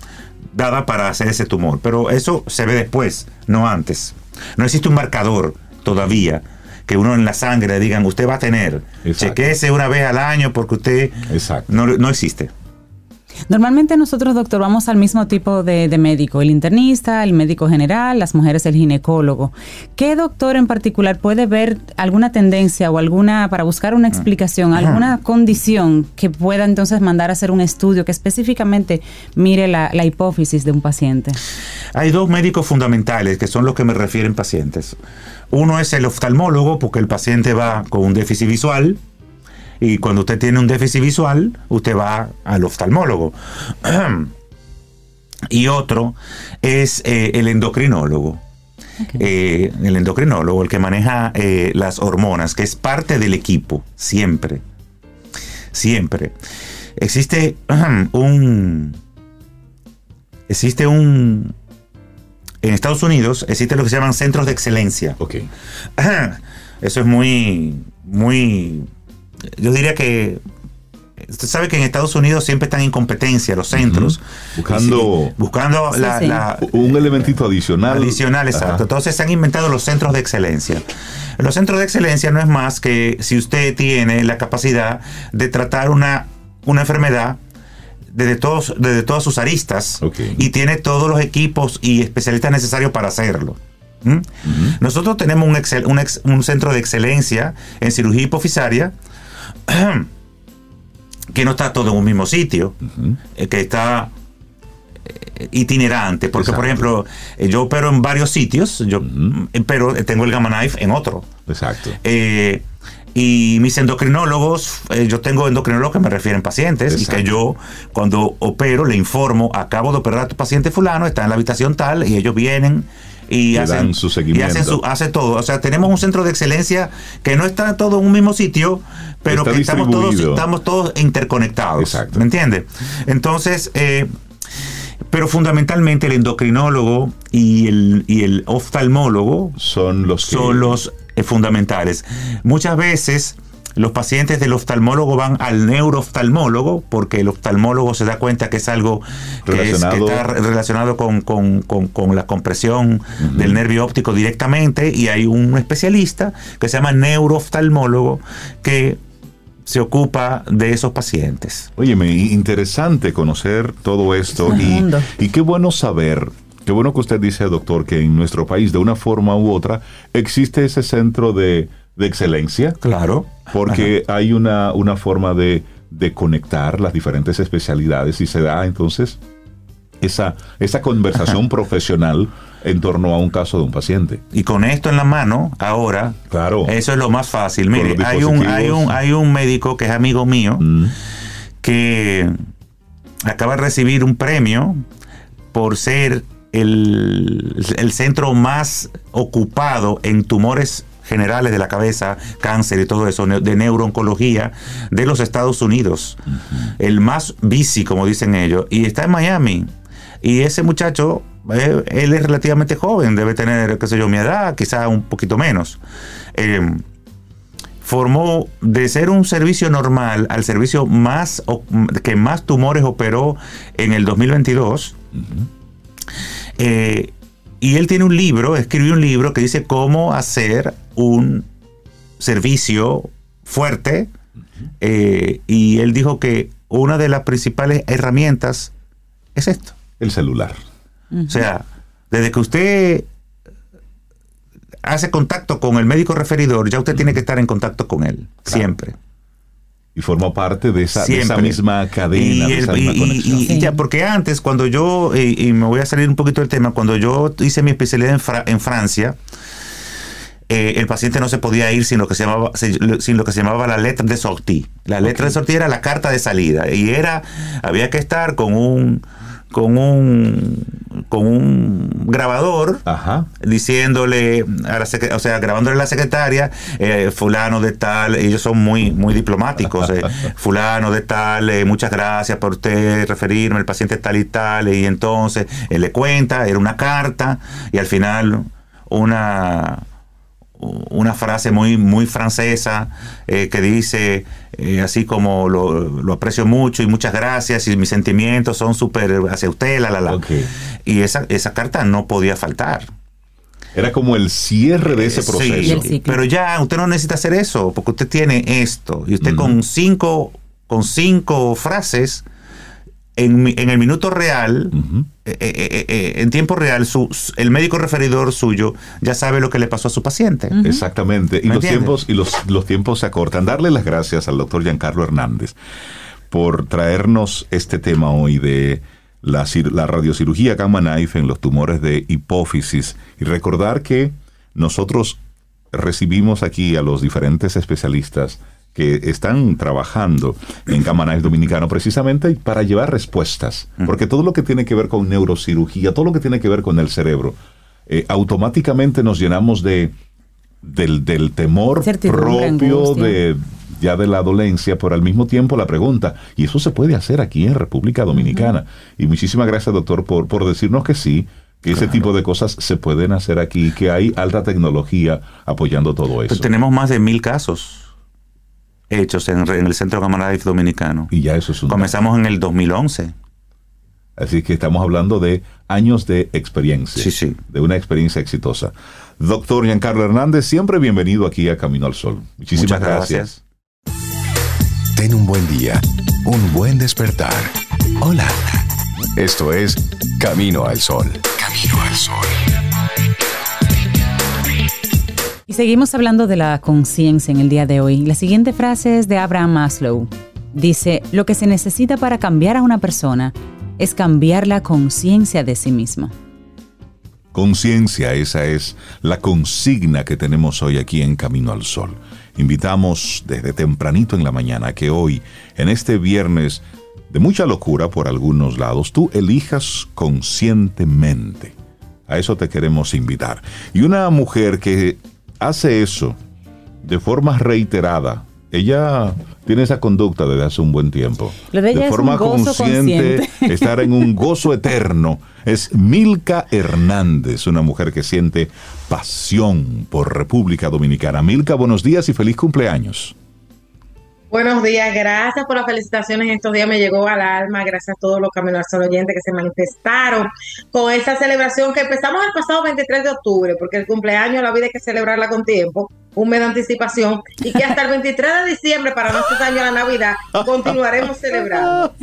H: dada para hacer ese tumor. Pero eso se ve después, no antes. No existe un marcador todavía que uno en la sangre digan, usted va a tener. Chequese una vez al año porque usted No, no existe.
D: Normalmente nosotros, doctor, vamos al mismo tipo de, médico, el internista, el médico general, las mujeres el ginecólogo. ¿Qué doctor en particular puede ver alguna tendencia o alguna, para buscar una explicación, alguna condición que pueda entonces mandar a hacer un estudio que específicamente mire la, la hipófisis de un paciente?
H: Hay dos médicos fundamentales que son los que me refieren pacientes. Uno es el oftalmólogo, porque el paciente va con un déficit visual, y cuando usted tiene un déficit visual, usted va al oftalmólogo. y otro es eh, el endocrinólogo. Eh, el endocrinólogo, el que maneja eh, las hormonas, que es parte del equipo, siempre. Siempre. Existe un. Existe un. En Estados Unidos existe lo que se llaman centros de excelencia.
B: Ok.
H: Eso es muy. Muy yo diría que usted sabe que en Estados Unidos siempre están en competencia los centros.
B: Buscando,
H: buscando
B: un elementito adicional.
H: Adicional, exacto. Entonces se han inventado los centros de excelencia. Los centros de excelencia no es más que si usted tiene la capacidad de tratar una, una enfermedad desde, todos, desde todas sus aristas y tiene todos los equipos y especialistas necesarios para hacerlo. Nosotros tenemos un, un centro de excelencia en cirugía hipofisaria que no está todo en un mismo sitio, eh, que está eh, itinerante, porque por ejemplo, eh, yo opero en varios sitios, yo, pero tengo el Gamma Knife en otro.
B: Exacto.
H: Y mis endocrinólogos, yo tengo endocrinólogos que me refieren pacientes y que yo cuando opero le informo, acabo de operar a tu paciente fulano, está en la habitación tal y ellos vienen y hacen
B: su seguimiento.
H: Y hacen hace todo. O sea, tenemos un centro de excelencia que no está todo en un mismo sitio, pero que estamos todos, estamos todos interconectados. ¿Me entiendes? Entonces, eh, pero fundamentalmente el endocrinólogo y el, y el oftalmólogo
B: son los,
H: son los eh, fundamentales. Muchas veces los pacientes del oftalmólogo van al neurooftalmólogo porque el oftalmólogo se da cuenta que es algo que, está relacionado con, la compresión del nervio óptico directamente y hay un especialista que se llama neurooftalmólogo que se ocupa de esos pacientes.
B: Óyeme, interesante conocer todo esto y, y qué bueno saber Qué bueno que usted dice, doctor, que en nuestro país, de una forma u otra, existe ese centro de de excelencia.
H: Claro.
B: Porque hay una, una forma de, conectar las diferentes especialidades y se da entonces esa, esa conversación profesional en torno a un caso de un paciente.
H: Y con esto en la mano, ahora,
B: claro.
H: eso es lo más fácil. Mire, hay un, hay, un, hay un médico que es amigo mío mm. que acaba de recibir un premio por ser el, el centro más ocupado en tumores generales de la cabeza, cáncer y todo eso, de neurooncología de los Estados Unidos. El más bici, como dicen ellos, y está en Miami. Y ese muchacho, eh, él es relativamente joven, debe tener, qué sé yo, mi edad, quizá un poquito menos. Eh, formó de ser un servicio normal al servicio más que más tumores operó en el 2022. Y él tiene un libro, escribió un libro que dice cómo hacer un servicio fuerte. Eh, y él dijo que una de las principales herramientas es esto.
B: El celular.
H: O sea, desde que usted hace contacto con el médico referidor, ya usted tiene que estar en contacto con él, siempre.
B: Y forma parte de esa, de esa
H: Siempre.
B: misma cadena,
H: Y
B: de esa
H: el-
B: misma
H: y-
B: conexión.
H: y- y ya, porque antes, cuando yo, y, y me voy a salir un poquito del tema, cuando yo hice mi especialidad en, Fra- en Francia, eh, el paciente no se podía ir sin lo que se llamaba, sin, sin lo que se llamaba la letra de sortie. La letra de sortie era la carta de salida y era, había que estar con un, con un, con un grabador
B: Ajá.
H: diciéndole a la o sea grabándole a la secretaria eh, fulano de tal ellos son muy muy diplomáticos eh, fulano de tal eh, muchas gracias por usted referirme el paciente tal y tal y entonces él le cuenta era una carta y al final una una frase muy muy francesa eh, que dice eh, así como lo, lo aprecio mucho y muchas gracias y mis sentimientos son súper hacia usted la la la. Y esa, esa carta no podía faltar.
B: Era como el cierre de ese proceso.
H: Pero ya usted no necesita hacer eso porque usted tiene esto y usted con cinco con cinco frases en, mi- en el minuto real eh, eh, eh, eh, en tiempo real su, su- el médico referidor suyo ya sabe lo que le pasó a su paciente
B: Exactamente. Y
H: ¿Me
B: los
H: entiendes?
B: tiempos, y los, los tiempos se acortan. Darle las gracias al doctor Giancarlo Hernández por traernos este tema hoy de la, cir- la radiocirugía Gamma Knife en los tumores de hipófisis. Y recordar que nosotros recibimos aquí a los diferentes especialistas que están trabajando en Knife Dominicano precisamente para llevar respuestas. Porque todo lo que tiene que ver con neurocirugía, todo lo que tiene que ver con el cerebro, eh, automáticamente nos llenamos de del, del temor propio de ya de la dolencia, pero al mismo tiempo la pregunta, y eso se puede hacer aquí en República Dominicana. Y muchísimas gracias, doctor, por, por decirnos que sí, que ese tipo de cosas se pueden hacer aquí, que hay alta tecnología apoyando todo eso.
H: Pues tenemos más de mil casos hechos en, en el Centro Gamma Life Dominicano
B: y ya eso es un...
H: comenzamos en el 2011
B: Así que estamos hablando de años de experiencia.
H: Sí, sí.
B: De una experiencia exitosa. Doctor Giancarlo Hernández, siempre bienvenido aquí a Camino al Sol. Muchísimas
H: Muchas
B: gracias.
H: gracias.
E: Ten un buen día, un buen despertar. Hola. Esto es Camino al Sol. Camino al Sol.
D: Y seguimos hablando de la conciencia en el día de hoy. La siguiente frase es de Abraham Maslow. Dice, lo que se necesita para cambiar a una persona es cambiar la conciencia de sí mismo.
B: Conciencia, esa es la consigna que tenemos hoy aquí en Camino al Sol. Invitamos desde tempranito en la mañana que hoy, en este viernes de mucha locura por algunos lados, tú elijas conscientemente. A eso te queremos invitar. Y una mujer que hace eso de forma reiterada, ella tiene esa conducta desde hace un buen tiempo.
D: Lo de ella
B: forma
D: un gozo consciente.
B: estar en un gozo eterno. Es Milka Hernández, una mujer que siente pasión por República Dominicana. Milka, buenos días y feliz cumpleaños.
I: Buenos días, gracias por las felicitaciones. Estos días me llegó al alma, gracias a todos los Caminos al Sol oyentes que se manifestaron con esta celebración que empezamos el pasado 23 de octubre, porque el cumpleaños la vida hay que celebrarla con tiempo, un mes de anticipación, y que hasta el 23 de diciembre, para no hacer daño a la Navidad, continuaremos celebrando.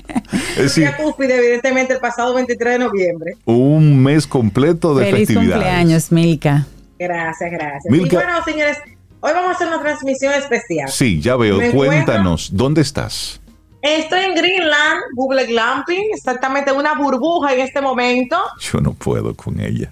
B: Es decir,
I: Ya cúspide, evidentemente, el pasado 23 de noviembre.
B: un mes completo de
D: Feliz
B: festividades.
D: cumpleaños, Milka.
I: Gracias, gracias.
B: Milka.
I: Y bueno, señores, hoy vamos a hacer una transmisión especial.
B: Sí, ya veo.
I: Me
B: Cuéntanos, ¿dónde estás?
I: Estoy en Greenland, Google Glamping, exactamente una burbuja en este momento.
B: Yo no puedo con ella.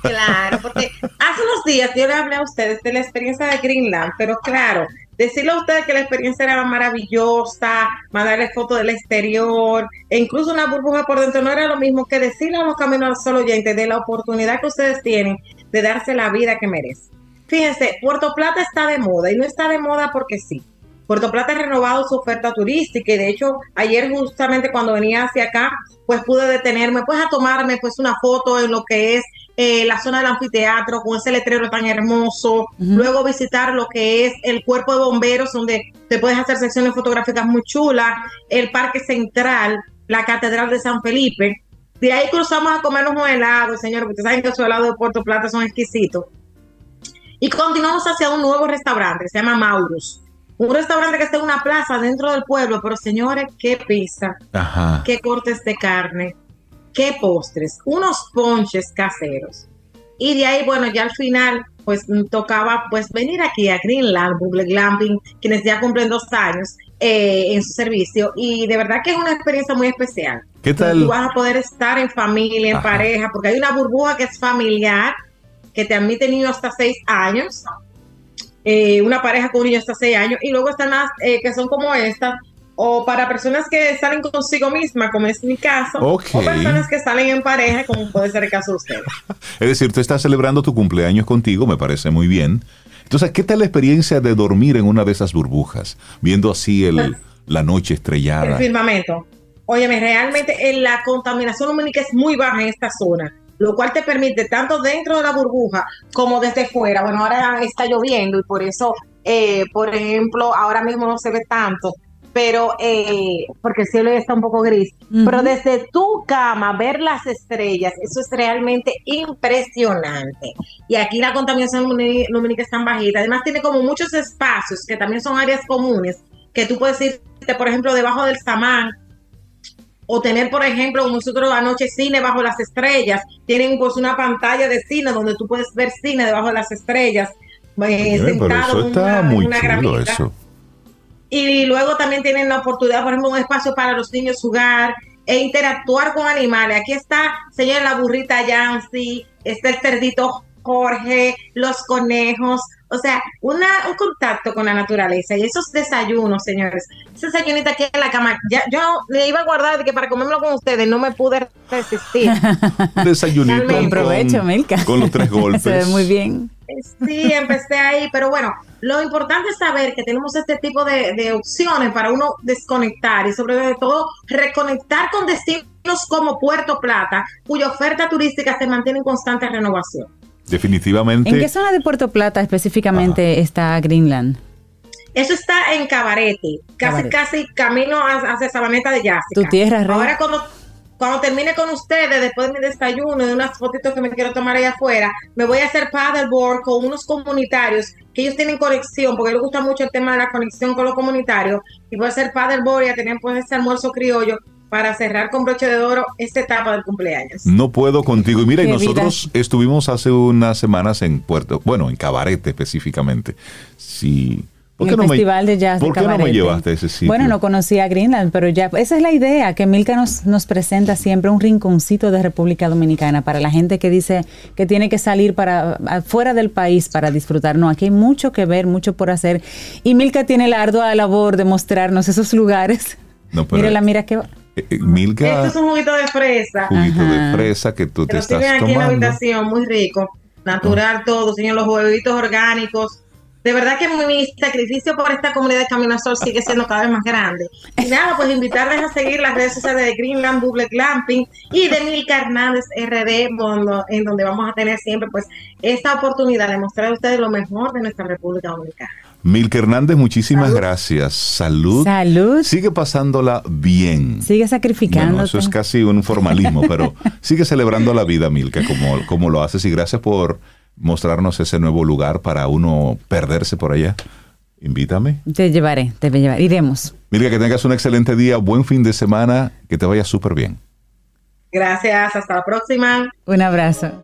I: Claro, porque hace unos días yo le hablé a ustedes de la experiencia de Greenland, pero claro, decirle a ustedes que la experiencia era maravillosa, mandarles fotos del exterior, e incluso una burbuja por dentro no era lo mismo que decirle a los caminos al sol oyentes de la oportunidad que ustedes tienen de darse la vida que merecen. Fíjense, Puerto Plata está de moda y no está de moda porque sí. Puerto Plata ha renovado su oferta turística y de hecho ayer justamente cuando venía hacia acá pues pude detenerme pues a tomarme pues una foto en lo que es eh, la zona del anfiteatro con ese letrero tan hermoso, luego visitar lo que es el cuerpo de bomberos donde te puedes hacer secciones fotográficas muy chulas, el parque central, la catedral de San Felipe, de ahí cruzamos a comernos unos helados, señor, porque saben que esos helados de Puerto Plata son exquisitos. Y continuamos hacia un nuevo restaurante, se llama Maurus. Un restaurante que está en una plaza dentro del pueblo, pero señores, qué pizza,
B: Ajá.
I: qué cortes de carne, qué postres, unos ponches caseros. Y de ahí, bueno, ya al final pues tocaba pues venir aquí a Greenland, Google Glamping, quienes ya cumplen dos años eh, en su servicio y de verdad que es una experiencia muy especial.
B: ¿Qué tal?
I: Tú vas a poder estar en familia, en
B: Ajá.
I: pareja, porque hay una burbuja que es familiar, que te admite niños hasta seis años, eh, una pareja con un niño hasta seis años, y luego están las eh, que son como estas, o para personas que salen consigo misma, como es mi caso,
B: Ok.
I: o personas que salen en pareja, como puede ser el caso de ustedes.
B: Es decir, tú estás celebrando tu cumpleaños contigo, me parece muy bien. Entonces, ¿qué tal la experiencia de dormir en una de esas burbujas, viendo así el, la noche
I: El
B: estrellada?
I: firmamento. Óyeme, realmente eh, la contaminación lumínica es muy baja en esta zona, lo cual te permite tanto dentro de la burbuja como desde fuera. Bueno, ahora está lloviendo y por eso, eh, por ejemplo, ahora mismo no se ve tanto, pero eh, porque el cielo ya está un poco gris. Pero desde tu cama ver las estrellas, eso es realmente impresionante. Y aquí la contaminación lumí- lumínica es tan bajita. Además tiene como muchos espacios que también son áreas comunes que tú puedes irte, por ejemplo, debajo del samán o tener, por ejemplo, como nosotros anoche cine bajo las estrellas, tienen pues una pantalla de cine donde tú puedes ver cine debajo de las estrellas, eh,
B: pero
I: sentado
B: eso
I: en
B: está
I: una-
B: muy
I: una
B: chulo, eso.
I: Y luego también tienen la oportunidad, por ejemplo, un espacio para los niños jugar e interactuar con animales. Aquí está, señor, la burrita Yancy, está el cerdito Jorge, los conejos, o sea, una, un contacto con la naturaleza y esos desayunos, señores, esa desayunita aquí en la cama, ya, yo le iba a guardar de que para comérmelo con ustedes no me pude resistir.
B: Desayunito
D: provecho,
B: con,
D: Milka.
B: con los tres golpes.
D: Se ve muy bien.
I: Sí, empecé ahí, pero bueno, lo importante es saber que tenemos este tipo de, de opciones para uno desconectar y sobre todo reconectar con destinos como Puerto Plata, cuya oferta turística se mantiene en constante renovación.
B: Definitivamente.
D: ¿En qué zona de Puerto Plata específicamente está Greenland?
I: Eso está en Cabarete, casi
D: Cabarete.
I: casi camino a- hacia Sabaneta de Yásica.
D: Tu tierra, Rey.
I: Ahora cuando, cuando termine con ustedes, después de mi desayuno, de unas fotitos que me quiero tomar allá afuera, me voy a hacer paddleboard con unos comunitarios que ellos tienen conexión, porque a ellos les gusta mucho el tema de la conexión con los comunitarios, y voy a hacer paddleboard y a tener pues ese almuerzo criollo para cerrar con broche de oro esta etapa del cumpleaños.
B: No puedo contigo. Y mira, y nosotros estuvimos hace unas semanas en Puerto, bueno, en Cabarete específicamente. Sí. ¿Por qué no me-
D: Festival de Jazz de
B: ¿Por qué no me
D: Cabarete.
B: llevaste a ese sitio?
D: Bueno, no conocía Greenland, pero ya, esa es la idea, que Milka nos, nos presenta siempre un rinconcito de República Dominicana para la gente que dice que tiene que salir para afuera del país para disfrutar. No, aquí hay mucho que ver, mucho por hacer. Y Milka tiene la ardua labor de mostrarnos esos lugares.
B: No, pero-
D: Mírala, mira qué...
B: Eh, Milka,
I: Esto es un juguito de fresa.
B: juguito de
D: Ajá.
B: fresa que tú
I: que
B: te estás
I: tienen aquí en la
B: tomando.
I: habitación, muy rico, natural todo, señor, los huevitos orgánicos. De verdad que mi sacrificio por esta comunidad de Camino al Sol sigue siendo cada vez más grande. Y nada, pues invitarles a seguir las redes sociales de Greenland Double Glamping y de Milka Hernández RD, en donde vamos a tener siempre pues esta oportunidad de mostrar a ustedes lo mejor de nuestra República Dominicana.
B: Milka Hernández, muchísimas
I: Salud.
B: gracias. Salud.
D: Salud.
B: Sigue pasándola bien.
D: Sigue sacrificándote.
B: Bueno, eso es casi un formalismo, pero sigue celebrando la vida, Milka, como, como lo haces. Y gracias por mostrarnos ese nuevo lugar para uno perderse por allá. Invítame.
D: Te llevaré, te voy a llevar. Iremos.
B: Milka, que tengas un excelente día, buen fin de semana, que te vaya súper bien.
I: Gracias, hasta la próxima.
D: Un abrazo.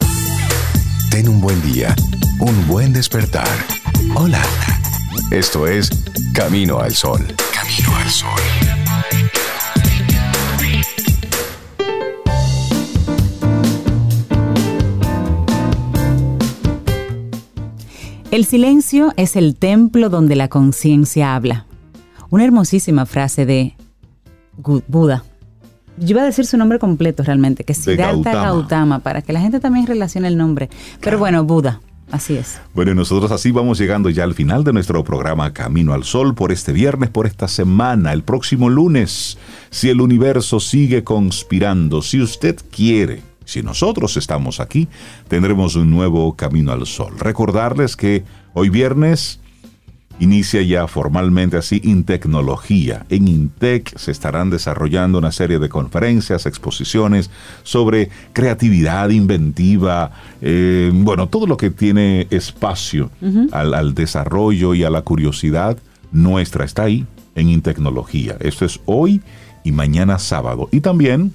E: Ten un buen día, un buen despertar. Hola. Esto es Camino al Sol. Camino al Sol.
D: El silencio es el templo donde la conciencia habla. Una hermosísima frase de Buda. Yo iba a decir su nombre completo realmente, que es Siddhartha
B: Gautama.
D: Gautama. para que la gente también relacione el nombre. Pero bueno, Buda, así es.
B: Bueno, y nosotros así vamos llegando ya al final de nuestro programa Camino al Sol por este viernes, por esta semana, el próximo lunes. Si el universo sigue conspirando, si usted quiere, si nosotros estamos aquí, tendremos un nuevo Camino al Sol. Recordarles que hoy viernes inicia ya formalmente así Intecnología. En Intec se estarán desarrollando una serie de conferencias, exposiciones sobre creatividad inventiva, eh, bueno, todo lo que tiene espacio al, al desarrollo y a la curiosidad nuestra está ahí en Intecnología. Esto es hoy y mañana sábado. Y también,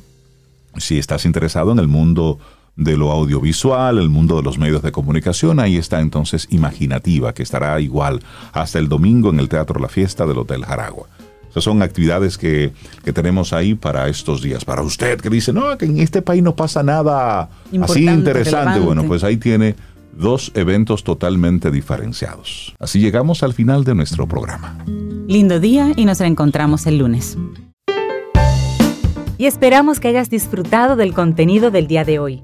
B: si estás interesado en el mundo de lo audiovisual, el mundo de los medios de comunicación. Ahí está entonces Imaginativa, que estará igual hasta el domingo en el Teatro La Fiesta del Hotel Jaragua. Esas son actividades que, que tenemos ahí para estos días. Para usted que dice, no, que en este país no pasa nada así interesante.
J: relevante.
B: Bueno, pues ahí tiene dos eventos totalmente diferenciados. Así llegamos al final de nuestro programa.
J: Lindo día y nos reencontramos el lunes.
D: y esperamos que hayas disfrutado del contenido del día de hoy.